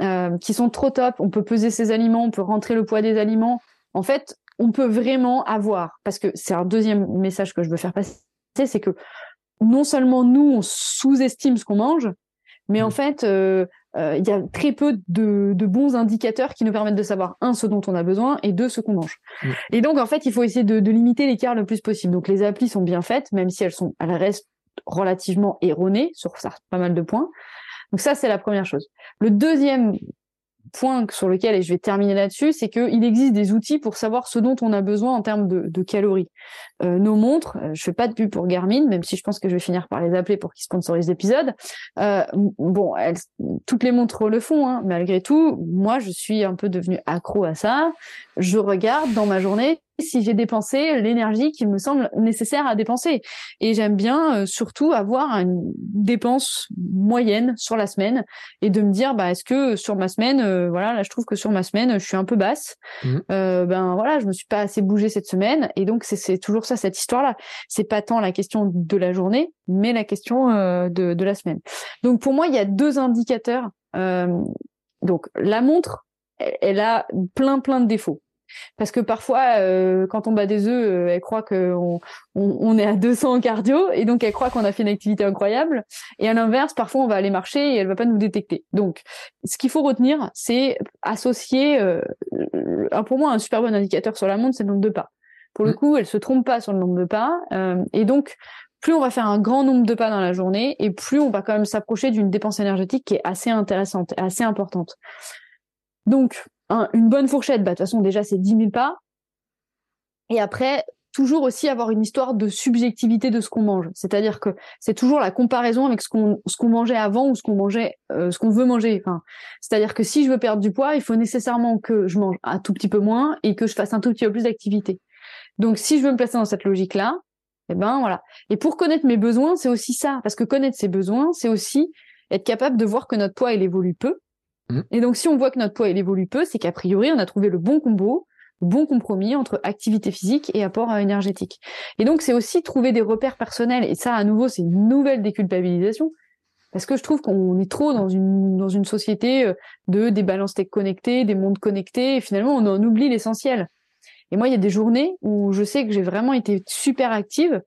euh, qui sont trop top. On peut peser ses aliments, on peut rentrer le poids des aliments. En fait, on peut vraiment avoir, parce que c'est un deuxième message que je veux faire passer, c'est que non seulement nous, on sous-estime ce qu'on mange, mais en mmh. fait, euh, euh, il y a très peu de, de, bons indicateurs qui nous permettent de savoir un ce dont on a besoin et deux ce qu'on mange. Mmh. Et donc en fait, il faut essayer de, de limiter l'écart le plus possible. Donc les applis sont bien faites, même si elles sont, elles restent relativement erronées sur ça, pas mal de points. Donc ça, c'est la première chose. Le deuxième point sur lequel, et je vais terminer là-dessus, c'est qu'il existe des outils pour savoir ce dont on a besoin en termes de, de calories. Euh, nos montres, euh, je fais pas de pub pour Garmin, même si je pense que je vais finir par les appeler pour qu'ils sponsorisent l'épisode. Euh, bon, elles, toutes les montres le font, hein, malgré tout. Moi, je suis un peu devenue accro à ça. Je regarde dans ma journée si j'ai dépensé l'énergie qui me semble nécessaire à dépenser. Et j'aime bien euh, surtout avoir une dépense moyenne sur la semaine et de me dire bah est-ce que sur ma semaine euh, voilà là je trouve que sur ma semaine je suis un peu basse. Mmh. Euh, ben voilà je me suis pas assez bougé cette semaine et donc c'est toujours ça cette histoire là. C'est pas tant la question de la journée mais la question euh, de, de la semaine. Donc pour moi il y a deux indicateurs. donc la montre elle a plein plein de défauts parce que parfois, euh, quand on bat des œufs, euh, elle croit qu'on on, est à 200 en cardio et donc elle croit qu'on a fait une activité incroyable. Et à l'inverse, parfois on va aller marcher et elle va pas nous détecter. Donc, ce qu'il faut retenir, c'est associer. Euh, pour moi, un super bon indicateur sur la montre, c'est le nombre de pas. Pour le mmh. coup, elle se trompe pas sur le nombre de pas. et donc, plus on va faire un grand nombre de pas dans la journée, et plus on va quand même s'approcher d'une dépense énergétique qui est assez intéressante, assez importante. Donc, une bonne fourchette, bah, de toute façon, déjà, c'est 10 000 pas. Et après, toujours aussi avoir une histoire de subjectivité de ce qu'on mange. C'est-à-dire que c'est toujours la comparaison avec ce qu'on ce qu'on mangeait avant ou ce qu'on mangeait, euh, ce qu'on veut manger. C'est-à-dire que si je veux perdre du poids, il faut nécessairement que je mange un tout petit peu moins et que je fasse un tout petit peu plus d'activité. Donc, si je veux me placer dans cette logique-là, eh ben voilà. Et pour connaître mes besoins, c'est aussi ça, parce que connaître ses besoins, c'est aussi être capable de voir que notre poids il évolue peu Mmh. Et donc, si on voit que notre poids il évolue peu, c'est qu'a priori, on a trouvé le bon combo, le bon compromis entre activité physique et apport énergétique. Et donc, c'est aussi trouver des repères personnels. Et ça, à nouveau, c'est une nouvelle déculpabilisation. Parce que je trouve qu'on est trop dans une, dans une société euh, de des balances tech connectées, des mondes connectés, et finalement, on en oublie l'essentiel. Et moi, il y a des journées où je sais que j'ai vraiment été super active.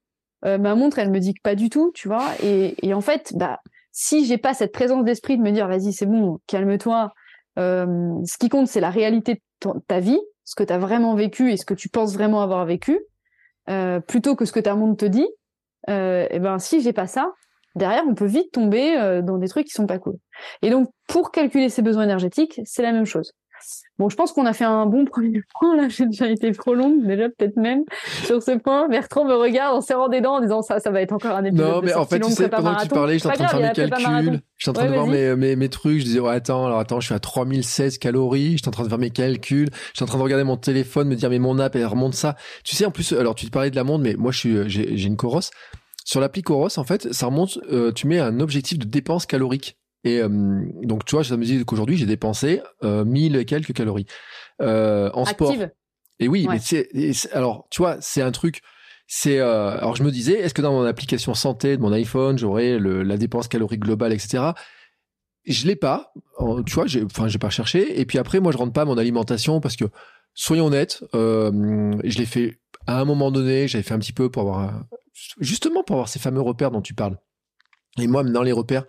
Euh, ma montre, elle me dit que pas du tout, tu vois. Et en fait, bah, si j'ai pas cette présence d'esprit de me dire vas-y c'est bon calme-toi euh, ce qui compte c'est la réalité de ta vie ce que tu as vraiment vécu et ce que tu penses vraiment avoir vécu euh, plutôt que ce que ta monde te dit euh, et ben si j'ai pas ça derrière on peut vite tomber euh, dans des trucs qui sont pas cool. Et donc pour calculer ses besoins énergétiques c'est la même chose Bon, je pense qu'on a fait un bon premier (laughs) point. Là, j'ai déjà été trop longue, déjà peut-être même sur ce point. Bertrand me regarde en serrant des dents en disant ça, ça va être encore un épisode. Non, mais en fait, tu sais, pendant que tu parlais, j'étais en train de faire mes calculs. J'étais en train de voir mes, mes, mes, trucs. Je disais, ouais, attends, alors attends, je suis à 3016 calories. J'étais en train de faire mes calculs. J'étais en train de regarder mon téléphone, me dire, mais mon app, elle remonte ça. Tu sais, en plus, alors tu te parlais de la montre, mais moi, je suis, j'ai une Coros. Sur l'appli Coros, en fait, ça remonte, euh, tu mets un objectif de dépense calorique. Et euh, donc, tu vois, ça me dit qu'aujourd'hui, j'ai dépensé euh, 1000 et quelques calories euh, en sport. Et oui, mais c'est alors, tu vois, c'est un truc. C'est euh, alors je me disais, est-ce que dans mon application santé de mon iPhone, j'aurais la dépense calorique globale, etc. Je l'ai pas. Tu vois, j'ai enfin j'ai pas cherché. Et puis après, moi, je rentre pas mon alimentation parce que soyons honnêtes, euh, je l'ai fait à un moment donné. J'avais fait un petit peu pour avoir justement pour avoir ces fameux repères dont tu parles. Et moi, dans les repères,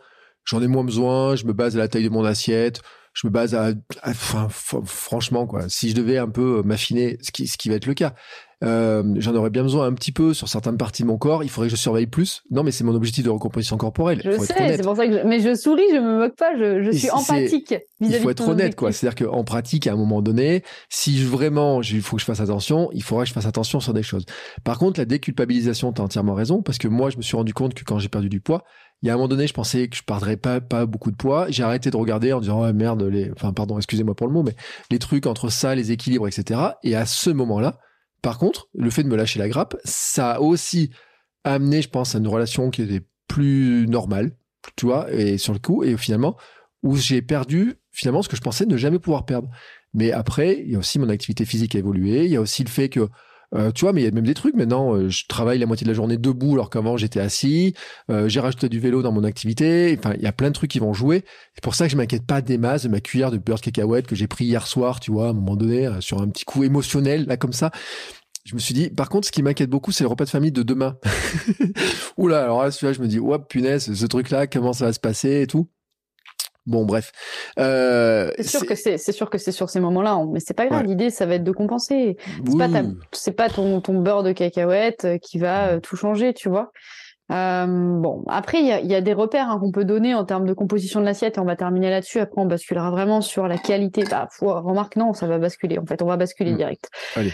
j'en ai moins besoin, je me base à la taille de mon assiette, je me base à, enfin, franchement quoi. Si je devais un peu m'affiner, ce qui, ce qui va être le cas, euh, j'en aurais bien besoin un petit peu sur certaines parties de mon corps. Il faudrait que je surveille plus. Non, mais c'est mon objectif de recomposition corporelle. Je sais, c'est pour ça que. Je... Mais je souris, je me moque pas. Je, je suis empathique. Il faut être honnête, quoi. C'est-à-dire qu'en pratique, à un moment donné, si je, vraiment, il faut que je fasse attention, il faudra que je fasse attention sur des choses. Par contre, la déculpabilisation, t'as entièrement raison, parce que moi, je me suis rendu compte que quand j'ai perdu du poids, il y a un moment donné, je pensais que je perdrais pas, pas beaucoup de poids. J'ai arrêté de regarder en disant, oh merde, les, enfin, pardon, excusez-moi pour le mot, mais les trucs entre ça, les équilibres, etc. Et à ce moment-là, par contre, le fait de me lâcher la grappe, ça a aussi amené, je pense, à une relation qui était plus normale, tu vois, et sur le coup, et finalement, où j'ai perdu finalement ce que je pensais ne jamais pouvoir perdre. Mais après, il y a aussi mon activité physique a évolué, il y a aussi le fait que euh, tu vois, mais il y a même des trucs maintenant. Euh, je travaille la moitié de la journée debout alors qu'avant j'étais assis. Euh, j'ai rajouté du vélo dans mon activité. Enfin, il y a plein de trucs qui vont jouer. C'est pour ça que je m'inquiète pas des masses de ma cuillère de beurre de cacahuète que j'ai pris hier soir, tu vois, à un moment donné, sur un petit coup émotionnel là comme ça. Je me suis dit, par contre, ce qui m'inquiète beaucoup, c'est le repas de famille de demain. (laughs) Oula, alors là, celui-là, je me dis, ouais, punaise, ce truc-là, comment ça va se passer et tout. Bon, bref. Euh, c'est sûr que c'est, sûr que c'est sur ces moments-là, mais c'est pas grave. L'idée, ça va être de compenser. C'est pas c'est pas ton, ton beurre de cacahuète euh, qui va euh, tout changer, tu vois. Euh, bon, après, il y a, y a, des repères hein, qu'on peut donner en termes de composition de l'assiette et on va terminer là-dessus. Après, on basculera vraiment sur la qualité. Bah, faut, remarque, non, ça va basculer. En fait, on va basculer mm. direct.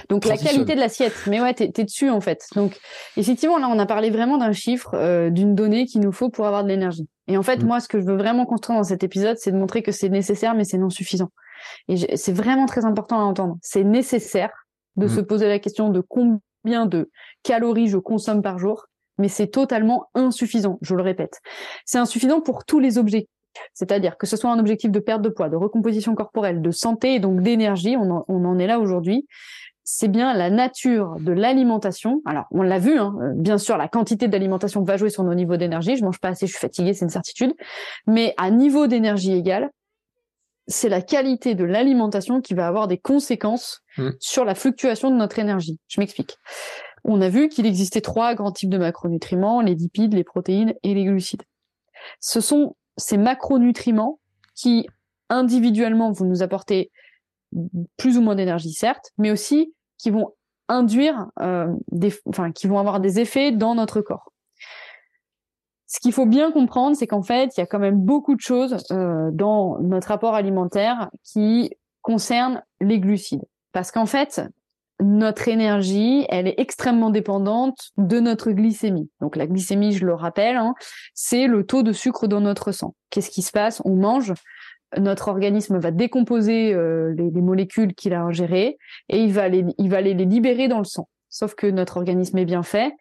Donc, la qualité de l'assiette. Mais ouais, t'es, es dessus, en fait. Donc, effectivement, là, on a parlé vraiment d'un chiffre, euh, d'une donnée qu'il nous faut pour avoir de l'énergie. Et en fait, mm. moi, ce que je veux vraiment construire dans cet épisode, c'est de montrer que c'est nécessaire, mais c'est non suffisant. Et c'est vraiment très important à entendre. C'est nécessaire de mm. se poser la question de combien de calories je consomme par jour mais c'est totalement insuffisant, je le répète. C'est insuffisant pour tous les objectifs. C'est-à-dire que ce soit un objectif de perte de poids, de recomposition corporelle, de santé et donc d'énergie, on, en, est là aujourd'hui. C'est bien la nature de l'alimentation. Alors, on l'a vu, hein, bien sûr, la quantité d'alimentation va jouer sur nos niveaux d'énergie. Je mange pas assez, je suis fatiguée, c'est une certitude. Mais à niveau d'énergie égal, c'est la qualité de l'alimentation qui va avoir des conséquences mmh. sur la fluctuation de notre énergie. Je m'explique on a vu qu'il existait trois grands types de macronutriments, les lipides, les protéines et les glucides. Ce sont ces macronutriments qui, individuellement, vont nous apporter plus ou moins d'énergie, certes, mais aussi qui vont induire, euh, des, avoir des effets dans notre corps. Ce qu'il faut bien comprendre, c'est qu'en fait, il y a quand même beaucoup de choses euh, dans notre rapport alimentaire qui concernent les glucides. Parce qu'en fait, notre énergie, elle est extrêmement dépendante de notre glycémie. Donc la glycémie, je le rappelle, hein, c'est le taux de sucre dans notre sang. Qu'est-ce qui se passe? On mange, notre organisme va décomposer euh, les, les, molécules qu'il a ingérées et il va, les, les libérer dans le sang. Sauf que notre organisme est bien fait,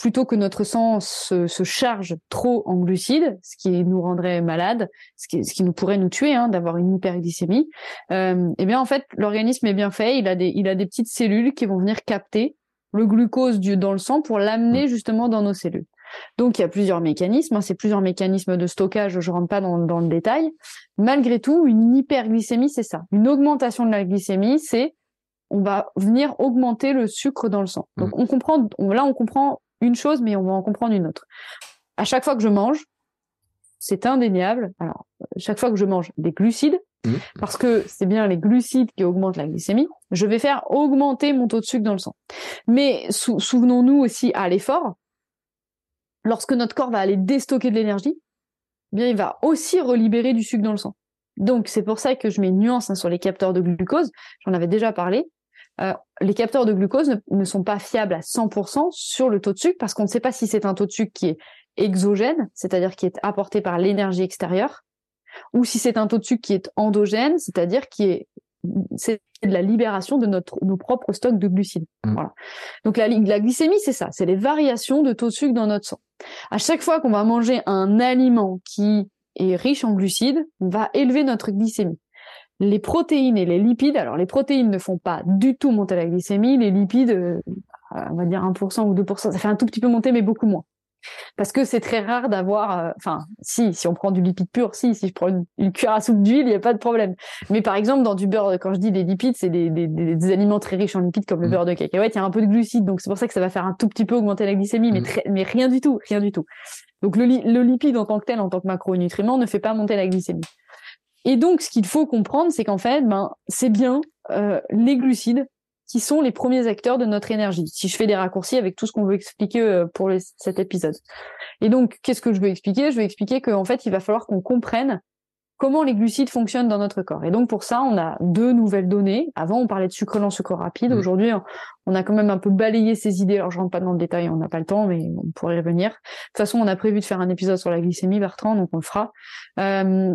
plutôt que notre sang se, charge trop en glucides, ce qui nous rendrait malade, ce qui, ce qui nous pourrait nous tuer, hein, d'avoir une hyperglycémie, euh, eh bien en fait l'organisme est bien fait, il a des il a des petites cellules qui vont venir capter le glucose du, dans le sang pour l'amener justement dans nos cellules. Donc il y a plusieurs mécanismes, hein, c'est plusieurs mécanismes de stockage, je rentre pas dans, dans le détail. Malgré tout, une hyperglycémie, c'est ça. Une augmentation de la glycémie, c'est on va venir augmenter le sucre dans le sang. Donc mmh. on comprend, là on comprend une chose, mais on va en comprendre une autre. À chaque fois que je mange, c'est indéniable. Alors, chaque fois que je mange des glucides, mmh. parce que c'est bien les glucides qui augmentent la glycémie, je vais faire augmenter mon taux de sucre dans le sang. Mais souvenons-nous aussi à l'effort, lorsque notre corps va aller déstocker de l'énergie, eh bien il va aussi relibérer du sucre dans le sang. Donc c'est pour ça que je mets une nuance hein, sur les capteurs de glucose. J'en avais déjà parlé. Euh, les capteurs de glucose ne, sont pas fiables à 100% sur le taux de sucre parce qu'on ne sait pas si c'est un taux de sucre qui est exogène, c'est-à-dire qui est apporté par l'énergie extérieure, ou si c'est un taux de sucre qui est endogène, c'est-à-dire qui est c'est de la libération de notre, nos propres stocks de glucides. Mm. Voilà. Donc la, la glycémie, c'est ça, c'est les variations de taux de sucre dans notre sang. À chaque fois qu'on va manger un aliment qui est riche en glucides, on va élever notre glycémie. Les protéines et les lipides, alors les protéines ne font pas du tout monter la glycémie, les lipides, euh, on va dire 1% ou 2%, ça fait un tout petit peu monter, mais beaucoup moins parce que c'est très rare d'avoir, euh, enfin, si, si on prend du lipide pur, si, si je prends une, cuillère à soupe d'huile, il n'y a pas de problème. Mais par exemple, dans du beurre, quand je dis des lipides, c'est des, des, des, aliments très riches en lipides comme le mmh. beurre de cacahuète, il y a un peu de glucides, donc c'est pour ça que ça va faire un tout petit peu augmenter la glycémie, mais, mmh. mais rien du tout, rien du tout. Donc le, le lipide en tant que tel, en tant que macronutriment, ne fait pas monter la glycémie. Et donc, ce qu'il faut comprendre, c'est qu'en fait, ben, c'est bien euh, les glucides qui sont les premiers acteurs de notre énergie. Si je fais des raccourcis avec tout ce qu'on veut expliquer euh, pour cet épisode. Et donc, qu'est-ce que je veux expliquer? Je veux expliquer qu'en fait, il va falloir qu'on comprenne comment les glucides fonctionnent dans notre corps. Et donc pour ça, on a deux nouvelles données. Avant, on parlait de sucre lent, sucre rapide. Mmh. Aujourd'hui, on a quand même un peu balayé ces idées. Alors je rentre pas dans le détail, on n'a pas le temps, mais on pourrait y revenir. De toute façon, on a prévu de faire un épisode sur la glycémie, Bertrand, donc on le fera. Euh,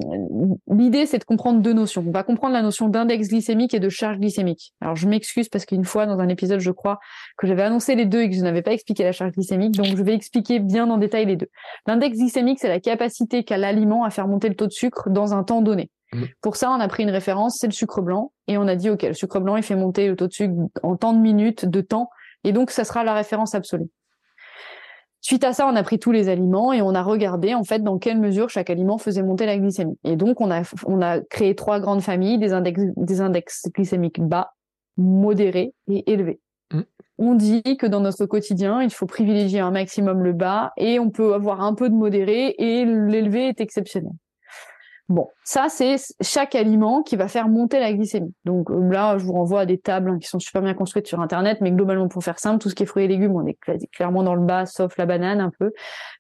L'idée, c'est de comprendre deux notions. On va comprendre la notion d'index glycémique et de charge glycémique. Alors je m'excuse parce qu'une fois dans un épisode, je crois que j'avais annoncé les deux et que je n'avais pas expliqué la charge glycémique, donc je vais expliquer bien en détail les deux. L'index glycémique, c'est la capacité qu'a l'aliment à faire monter le taux de sucre dans un temps donné. Mm. Pour ça, on a pris une référence, c'est le sucre blanc, et on a dit, OK, le sucre blanc, il fait monter le taux de sucre en tant de minutes, de temps, et donc ça sera la référence absolue. Suite à ça, on a pris tous les aliments et on a regardé en fait dans quelle mesure chaque aliment faisait monter la glycémie. Et donc on a on a créé trois grandes familles des index des index glycémiques bas, modérés et élevés. Mm. On dit que dans notre quotidien, il faut privilégier un maximum le bas et on peut avoir un peu de modéré et l'élevé est exceptionnel. Bon, ça c'est chaque aliment qui va faire monter la glycémie. Donc euh, là, je vous renvoie à des tables hein, qui sont super bien construites sur internet, mais globalement pour faire simple, tout ce qui est fruits et légumes, on est clairement dans le bas, sauf la banane un peu,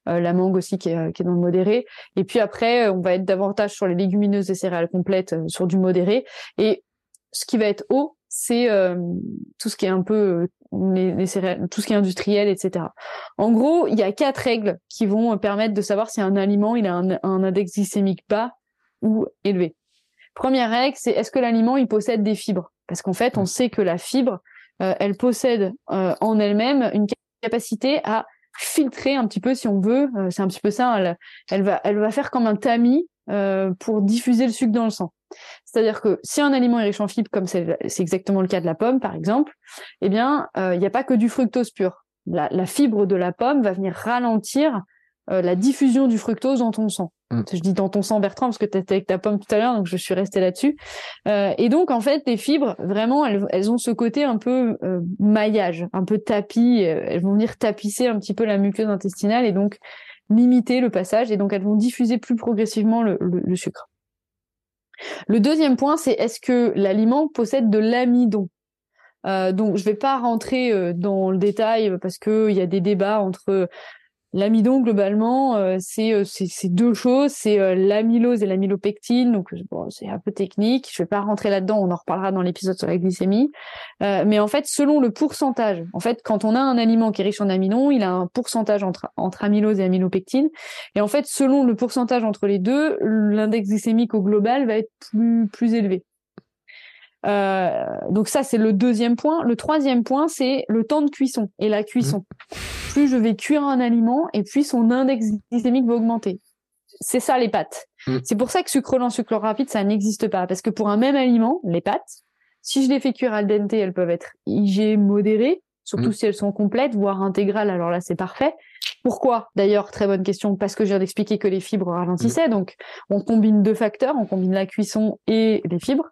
euh, la mangue aussi qui est, qui est, dans le modéré. Et puis après, on va être davantage sur les légumineuses et céréales complètes, euh, sur du modéré. Et ce qui va être haut, c'est tout ce qui est un peu les, céréales, tout ce qui est industriel, etc. En gros, il y a quatre règles qui vont permettre de savoir si un aliment il a un, un index glycémique bas ou élevé. Première règle, c'est est-ce que l'aliment il possède des fibres? Parce qu'en fait, on sait que la fibre, euh, elle possède euh, en elle-même une capacité à filtrer un petit peu, si on veut. Euh, c'est un petit peu ça. Elle, va, elle va faire comme un tamis pour diffuser le sucre dans le sang. C'est-à-dire que si un aliment est riche en fibres, comme c'est exactement le cas de la pomme, par exemple, eh bien, il n'y a pas que du fructose pur. La, la, fibre de la pomme va venir ralentir la diffusion du fructose dans ton sang. Mm. Je dis dans ton sang, Bertrand, parce que tu étais avec ta pomme tout à l'heure, donc je suis restée là-dessus. Euh, et donc, en fait, les fibres, vraiment, elles, ont ce côté un peu euh, maillage, un peu tapis. Euh, elles vont venir tapisser un petit peu la muqueuse intestinale et donc limiter le passage. Et donc, elles vont diffuser plus progressivement le, sucre. Le deuxième point, c'est est-ce que l'aliment possède de l'amidon? Donc, je vais pas rentrer dans le détail parce qu'il y a des débats entre L'amidon, globalement, euh, euh, c'est deux choses, c'est euh, l'amylose et l'amylopectine, donc bon, c'est un peu technique, je vais pas rentrer là-dedans, on en reparlera dans l'épisode sur la glycémie, mais en fait, selon le pourcentage, en fait, quand on a un aliment qui est riche en amidon, il a un pourcentage entre, entre amylose et amylopectine, et en fait, selon le pourcentage entre les deux, l'index glycémique au global va être plus, plus élevé. Euh, donc ça, c'est le deuxième point. Le troisième point, c'est le temps de cuisson et la cuisson. Mmh. Plus je vais cuire un aliment et plus son index glycémique va augmenter. C'est ça les pâtes. Mmh. C'est pour ça que sucre lent, sucre rapide, ça n'existe pas. Parce que pour un même aliment, les pâtes, si je les fais cuire al dente, elles peuvent être IG modérées, surtout mmh. si elles sont complètes, voire intégrales. Alors là, c'est parfait. Pourquoi? D'ailleurs, très bonne question, parce que je viens d'expliquer que les fibres ralentissaient. Donc, on combine deux facteurs, on combine la cuisson et les fibres.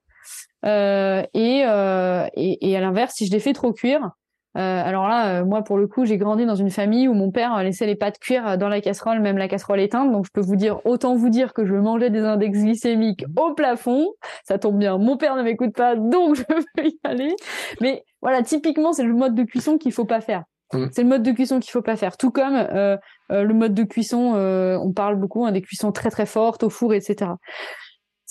Euh, euh, et, et, à l'inverse, si je les fais trop cuire, euh, alors là, moi pour le coup, j'ai grandi dans une famille où mon père laissait les pâtes cuire dans la casserole, même la casserole éteinte. Donc je peux vous dire, autant vous dire que je mangeais des index glycémiques au plafond. Ça tombe bien, mon père ne m'écoute pas, donc (laughs) je peux y aller. Mais voilà, typiquement, c'est le mode de cuisson qu'il faut pas faire. Mmh. C'est le mode de cuisson qu'il faut pas faire. Tout comme le mode de cuisson, on parle beaucoup hein, des cuissons très très fortes au four, etc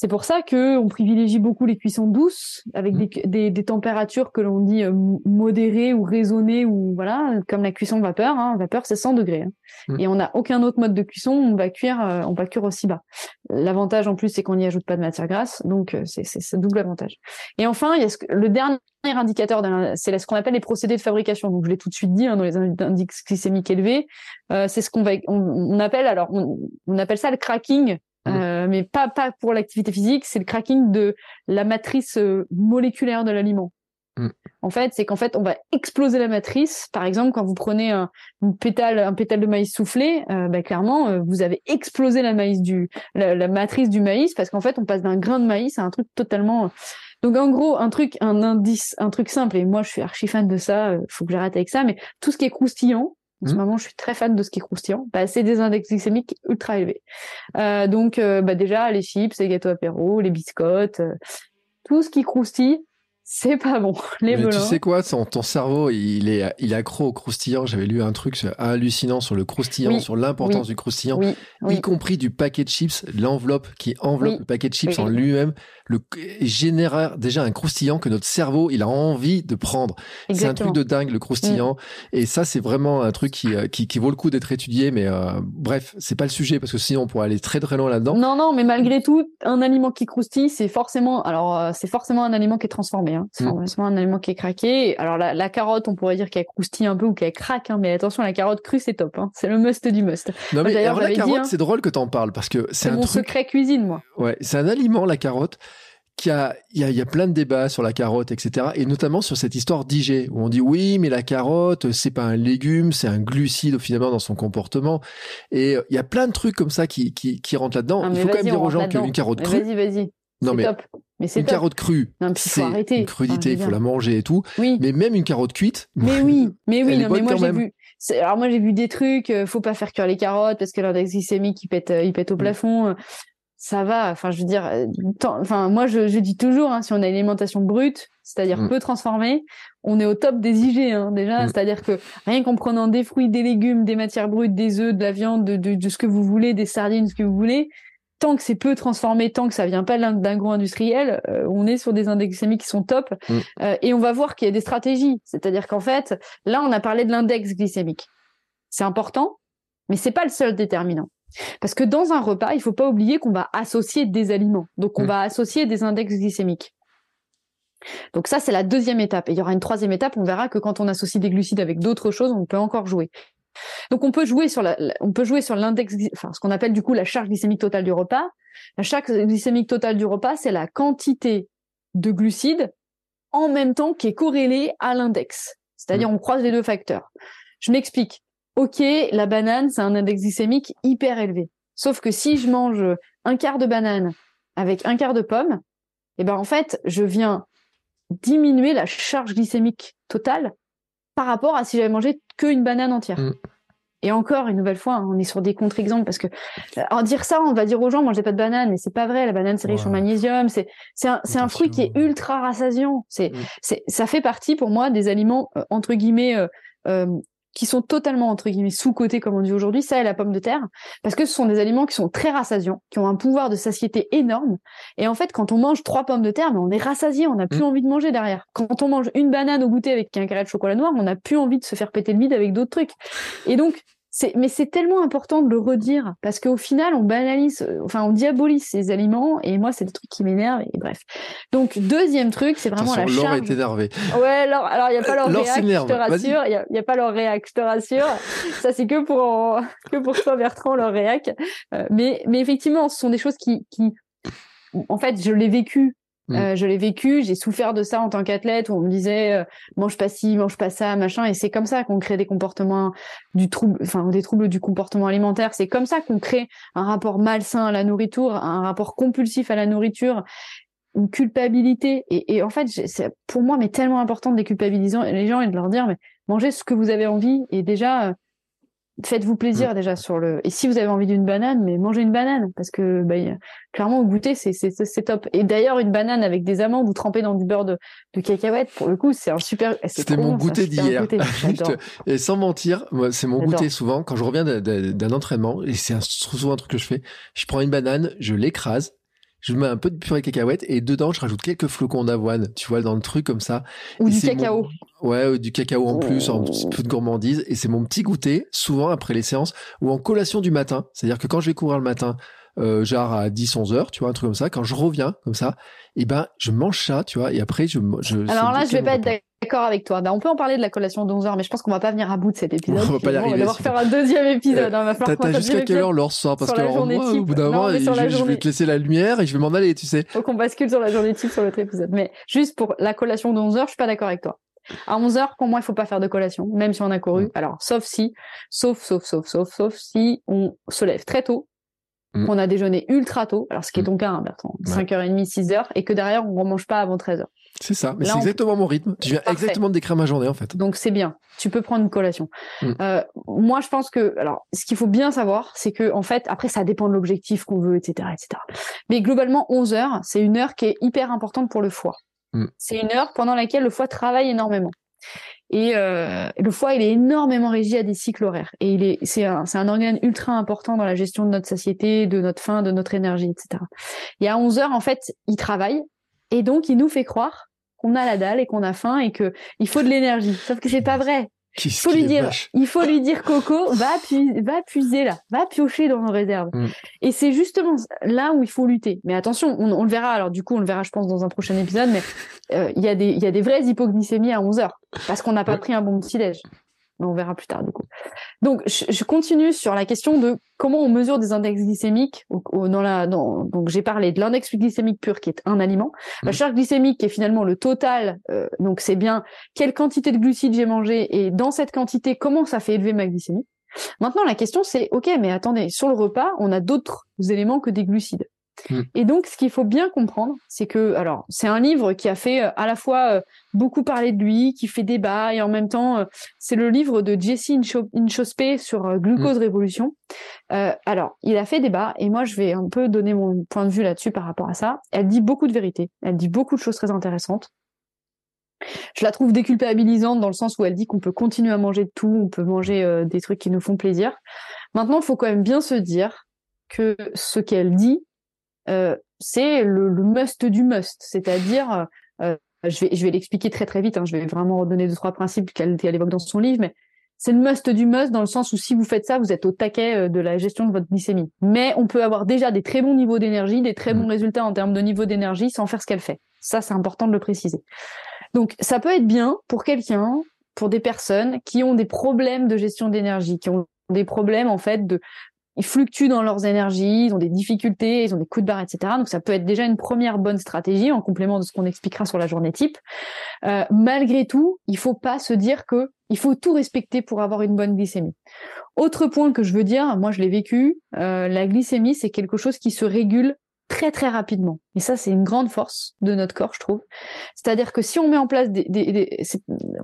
C'est pour ça que on privilégie beaucoup les cuissons douces avec des, des, températures que l'on dit euh, modérées ou raisonnées ou voilà, comme la cuisson vapeur. Hein. Vapeur, c'est 100 degrés. Hein. Mmh. Et on n'a aucun autre mode de cuisson. On va cuire, euh, on va cuire aussi bas. L'avantage en plus, c'est qu'on n'y ajoute pas de matière grasse, donc euh, c'est c'est double avantage. Et enfin, il y a le dernier indicateur, c'est ce qu'on appelle les procédés de fabrication. Donc je l'ai tout de suite dit hein, dans les indices glycémiques élevés. c'est ce qu'on va, on, appelle alors, on, on appelle ça le cracking. Euh, mais pas pas pour l'activité physique, c'est le cracking de la matrice euh, moléculaire de l'aliment. Mmh. En fait, c'est qu'en fait, on va exploser la matrice. Par exemple, quand vous prenez un, une pétale, un pétale de maïs soufflé, euh, bah, clairement, euh, vous avez explosé la maïs du, la, matrice du maïs parce qu'en fait, on passe d'un grain de maïs à un truc totalement. Donc, en gros, un truc, un indice, un truc simple. Et moi, je suis archi fan de ça. Faut que j'arrête avec ça. Mais tout ce qui est croustillant, en ce mmh. moment, je suis très fan de ce qui est croustillant. Bah, c'est des index glycémiques ultra élevés. Euh, donc, euh, bah, déjà, les chips, les gâteaux apéro, les biscottes, euh, tout ce qui croustille, c'est pas bon. (laughs) Les Mais tu sais quoi, ton, ton cerveau, il est, il est accro au croustillant. J'avais lu un truc hallucinant sur le croustillant, sur l'importance du croustillant, y compris du paquet de chips, l'enveloppe qui enveloppe le paquet de chips en lui-même le génère déjà un croustillant que notre cerveau il a envie de prendre. C'est un truc de dingue le croustillant mm. et ça c'est vraiment un truc qui, euh, qui, qui vaut le coup d'être étudié mais euh, bref c'est pas le sujet parce que sinon on pourrait aller très très loin là-dedans. Non non mais malgré tout un aliment qui croustille c'est forcément alors euh, c'est forcément un aliment qui est transformé hein. C'est mm. forcément un aliment qui est craqué. Alors la, la carotte on pourrait dire qu'elle croustille un peu ou qu'elle craque hein, mais attention la carotte crue c'est top hein. c'est le must du must. Non mais alors la carotte hein. c'est drôle que t'en parles parce que c'est un mon truc... secret cuisine moi. Ouais c'est un aliment la carotte y il y, a, il y a plein de débats sur la carotte, etc. Et notamment sur cette histoire d'IG, où on dit oui, mais la carotte, c'est pas un légume, c'est un glucide finalement dans son comportement. Et euh, il y a plein de trucs comme ça qui, qui, qui rentrent là-dedans. il faut quand même dire aux gens qu'une carotte crue. Vas-y, vas-y. Non mais, top. mais une carotte crue, c'est une crudité, il faut la manger et tout. Oui. Mais même une carotte cuite. Mais (laughs) oui, mais oui, non, mais moi j'ai vu. Alors moi j'ai vu des trucs, euh, faut pas faire cuire les carottes parce que l'index glycémique il pète, euh, il pète au mm. plafond ça va. Enfin, je veux dire, euh, enfin, moi, je, je, dis toujours, hein, si on a une alimentation brute, c'est-à-dire mm. peu transformée, on est au top des IG, hein, déjà. Mm. C'est-à-dire que rien qu'en prenant des fruits, des légumes, des matières brutes, des œufs, de la viande, de, de, de, ce que vous voulez, des sardines, ce que vous voulez, tant que c'est peu transformé, tant que ça vient pas d'un gros industriel, euh, on est sur des index glycémiques qui sont top. Mm. Euh, et on va voir qu'il y a des stratégies. C'est-à-dire qu'en fait, là, on a parlé de l'index glycémique. C'est important, mais c'est pas le seul déterminant. Parce que dans un repas, il faut pas oublier qu'on va associer des aliments. Donc, on mm. va associer des index glycémiques. Donc ça, c'est la deuxième étape. Et il y aura une troisième étape. On verra que quand on associe des glucides avec d'autres choses, on peut encore jouer. Donc on peut jouer sur la, on peut jouer sur l'index, enfin ce qu'on appelle du coup la charge glycémique totale du repas. La charge glycémique totale du repas, c'est la quantité de glucides en même temps qui est corrélée à l'index. C'est-à-dire mm. on croise les deux facteurs. Je m'explique ok, la banane, c'est un index glycémique hyper élevé. Sauf que si je mange un quart de banane avec un quart de pomme, eh ben en fait, je viens diminuer la charge glycémique totale par rapport à si j'avais mangé qu'une banane entière. Mm. Et encore, une nouvelle fois, on est sur des contre-exemples parce que en dire ça, on va dire aux gens mangez pas de banane, mais c'est pas vrai. La banane c'est riche en magnésium, c'est c'est un, c'est un fruit qui est ultra rassasiant. C'est mm. c'est ça fait partie pour moi des aliments euh, entre guillemets euh, euh, qui sont totalement entre guillemets sous-cotés comme on dit aujourd'hui, ça et la pomme de terre, parce que ce sont des aliments qui sont très rassasiants, qui ont un pouvoir de satiété énorme. Et en fait, quand on mange trois pommes de terre, mais on est rassasié, on n'a plus mm. envie de manger derrière. Quand on mange une banane au goûter avec un carré de chocolat noir, on n'a plus envie de se faire péter le bide avec d'autres trucs. Et donc, mais c'est tellement important de le redire parce qu'au final, on banalise, euh, enfin, on diabolise ces aliments et moi, c'est le truc qui m'énerve et bref. Donc, deuxième truc, c'est vraiment la charge. est énervé. Ouais, Laure, alors il n'y a pas leur réac, je te rassure. Il n'y a, pas leur réac, je te rassure. Ça, c'est que pour, (laughs) que pour toi, Bertrand, leur réac. Euh, mais, mais effectivement, ce sont des choses qui, qui, en fait, je l'ai vécu Mm. Euh, je l'ai vécu, j'ai souffert de ça en tant qu'athlète où on me disait euh, mange pas ci, mange pas ça, machin. Et c'est comme ça qu'on crée des comportements du trouble, enfin des troubles du comportement alimentaire. C'est comme ça qu'on crée un rapport malsain à la nourriture, un rapport compulsif à la nourriture, une culpabilité. Et, et en fait, c'est pour moi mais tellement important de déculpabiliser les gens et de leur dire mais mangez ce que vous avez envie. Et déjà, euh, faites-vous plaisir mm. déjà sur le. Et si vous avez envie d'une banane, mais mangez une banane parce que bah, clairement goûter c'est c'est top. Et d'ailleurs une banane avec des amandes ou trempée dans du beurre de, de cacahuète pour le coup c'est un super. C'était mon goûter d'hier. (laughs) et sans mentir, c'est mon goûter souvent quand je reviens d'un entraînement et c'est souvent un truc que je fais. Je prends une banane, je l'écrase je mets un peu de purée de cacahuète et dedans, je rajoute quelques flocons d'avoine, tu vois, dans le truc comme ça. Ou du cacao. Ouais, du cacao en plus, un petit peu de gourmandise. Et c'est mon petit goûter, souvent après les séances ou en collation du matin. C'est-à-dire que quand je vais courir le matin, euh, genre à 10, 11 heures, tu vois, un truc comme ça, quand je reviens comme ça, et eh ben, je mange ça, tu vois, et après, je. je Alors là, je vais pas être d'accord avec toi. Ben, on peut en parler de la collation de 11 heures, mais je pense qu'on va pas venir à bout de cet épisode. (laughs) On va pas y arriver. On va devoir faire un deuxième épisode. Hein, T'as jusqu'à quelle heure, Laure, soir? Parce que moi, au bout d'un moment, je, je, vais te laisser la lumière et je vais m'en aller, tu sais. Faut qu'on bascule sur la journée type sur l'autre épisode. Mais juste pour la collation de 11 heures, je suis pas d'accord avec toi. À 11 heures, pour moi, il faut pas faire de collation, même si on a couru. Mm. Alors, sauf si, sauf, sauf, sauf, sauf, sauf si on se lève très tôt, mm. qu'on a déjeuné ultra tôt, alors ce qui est mm. ton cas, hein, Bertrand, 5h30, 6h, et que derrière, on ne mange pas avant 13h. C'est ça, mais c'est exactement mon rythme. Tu viens exactement de décrire ma journée, en fait. Donc, c'est bien. Tu peux prendre une collation. Euh, moi, je pense que, alors, ce qu'il faut bien savoir, c'est que, en fait, après, ça dépend de l'objectif qu'on veut, etc., etc. Mais globalement, 11 heures, c'est une heure qui est hyper importante pour le foie. Mm. C'est une heure pendant laquelle le foie travaille énormément. Et euh, le foie, il est énormément régi à des cycles horaires. Et il est, c'est un, c'est un organe ultra important dans la gestion de notre satiété, de notre faim, de notre énergie, etc. Et à 11 heures, en fait, il travaille. Et donc, il nous fait croire qu'on a la dalle et qu'on a faim et que il faut de l'énergie. Sauf que c'est pas vrai. Il faut lui dire, il faut lui dire Coco, va, va puiser là, va piocher dans nos réserves. Mm. Et c'est justement là où il faut lutter. Mais attention, on, le verra. Alors du coup, on le verra, je pense, dans un prochain épisode. Mais euh, il y a des, il y a des vraies hypoglycémies à 11 heures parce qu'on n'a pas pris un bon petit déj on verra plus tard du coup. Donc je, continue sur la question de comment on mesure des index glycémiques. Dans la, donc j'ai parlé de l'index glycémique pur qui est un aliment, la mmh. charge glycémique qui est finalement le total. Euh, donc c'est bien quelle quantité de glucides j'ai mangé et dans cette quantité comment ça fait élever ma glycémie. Maintenant la question c'est ok mais attendez sur le repas on a d'autres éléments que des glucides. Mm. Et donc, ce qu'il faut bien comprendre, c'est que, alors, c'est un livre qui a fait euh, à la fois euh, beaucoup parler de lui, qui fait débat, et en même temps, euh, c'est le livre de Jesse Inchospé sur Glucose mm. Révolution. alors, il a fait débat, et moi, je vais un peu donner mon point de vue là-dessus par rapport à ça. Elle dit beaucoup de vérité, elle dit beaucoup de choses très intéressantes. Je la trouve déculpabilisante dans le sens où elle dit qu'on peut continuer à manger de tout, on peut manger des trucs qui nous font plaisir. Maintenant, il faut quand même bien se dire que ce qu'elle dit, c'est le, must du must, c'est-à-dire, euh, je vais, je vais l'expliquer très très vite, hein, je vais vraiment redonner deux trois principes qu'elle évoque dans son livre, mais c'est le must du must dans le sens où si vous faites ça, vous êtes au taquet euh, de la gestion de votre glycémie. Mais on peut avoir déjà des très bons niveaux d'énergie, des très bons mmh. résultats en termes de niveau d'énergie sans faire ce qu'elle fait. Ça, c'est important de le préciser. Donc, ça peut être bien pour quelqu'un, pour des personnes qui ont des problèmes de gestion d'énergie, qui ont des problèmes en fait de ils fluctuent dans leurs énergies, ils ont des difficultés, ils ont des coups de barre, etc. Donc ça peut être déjà une première bonne stratégie en complément de ce qu'on expliquera sur la journée type. Euh, malgré tout, il faut pas se dire que il faut tout respecter pour avoir une bonne glycémie. Autre point que je veux dire, moi je l'ai vécu, euh, la glycémie c'est quelque chose qui se régule très très rapidement. Et ça c'est une grande force de notre corps, je trouve. C'est-à-dire que si on met en place des, des, des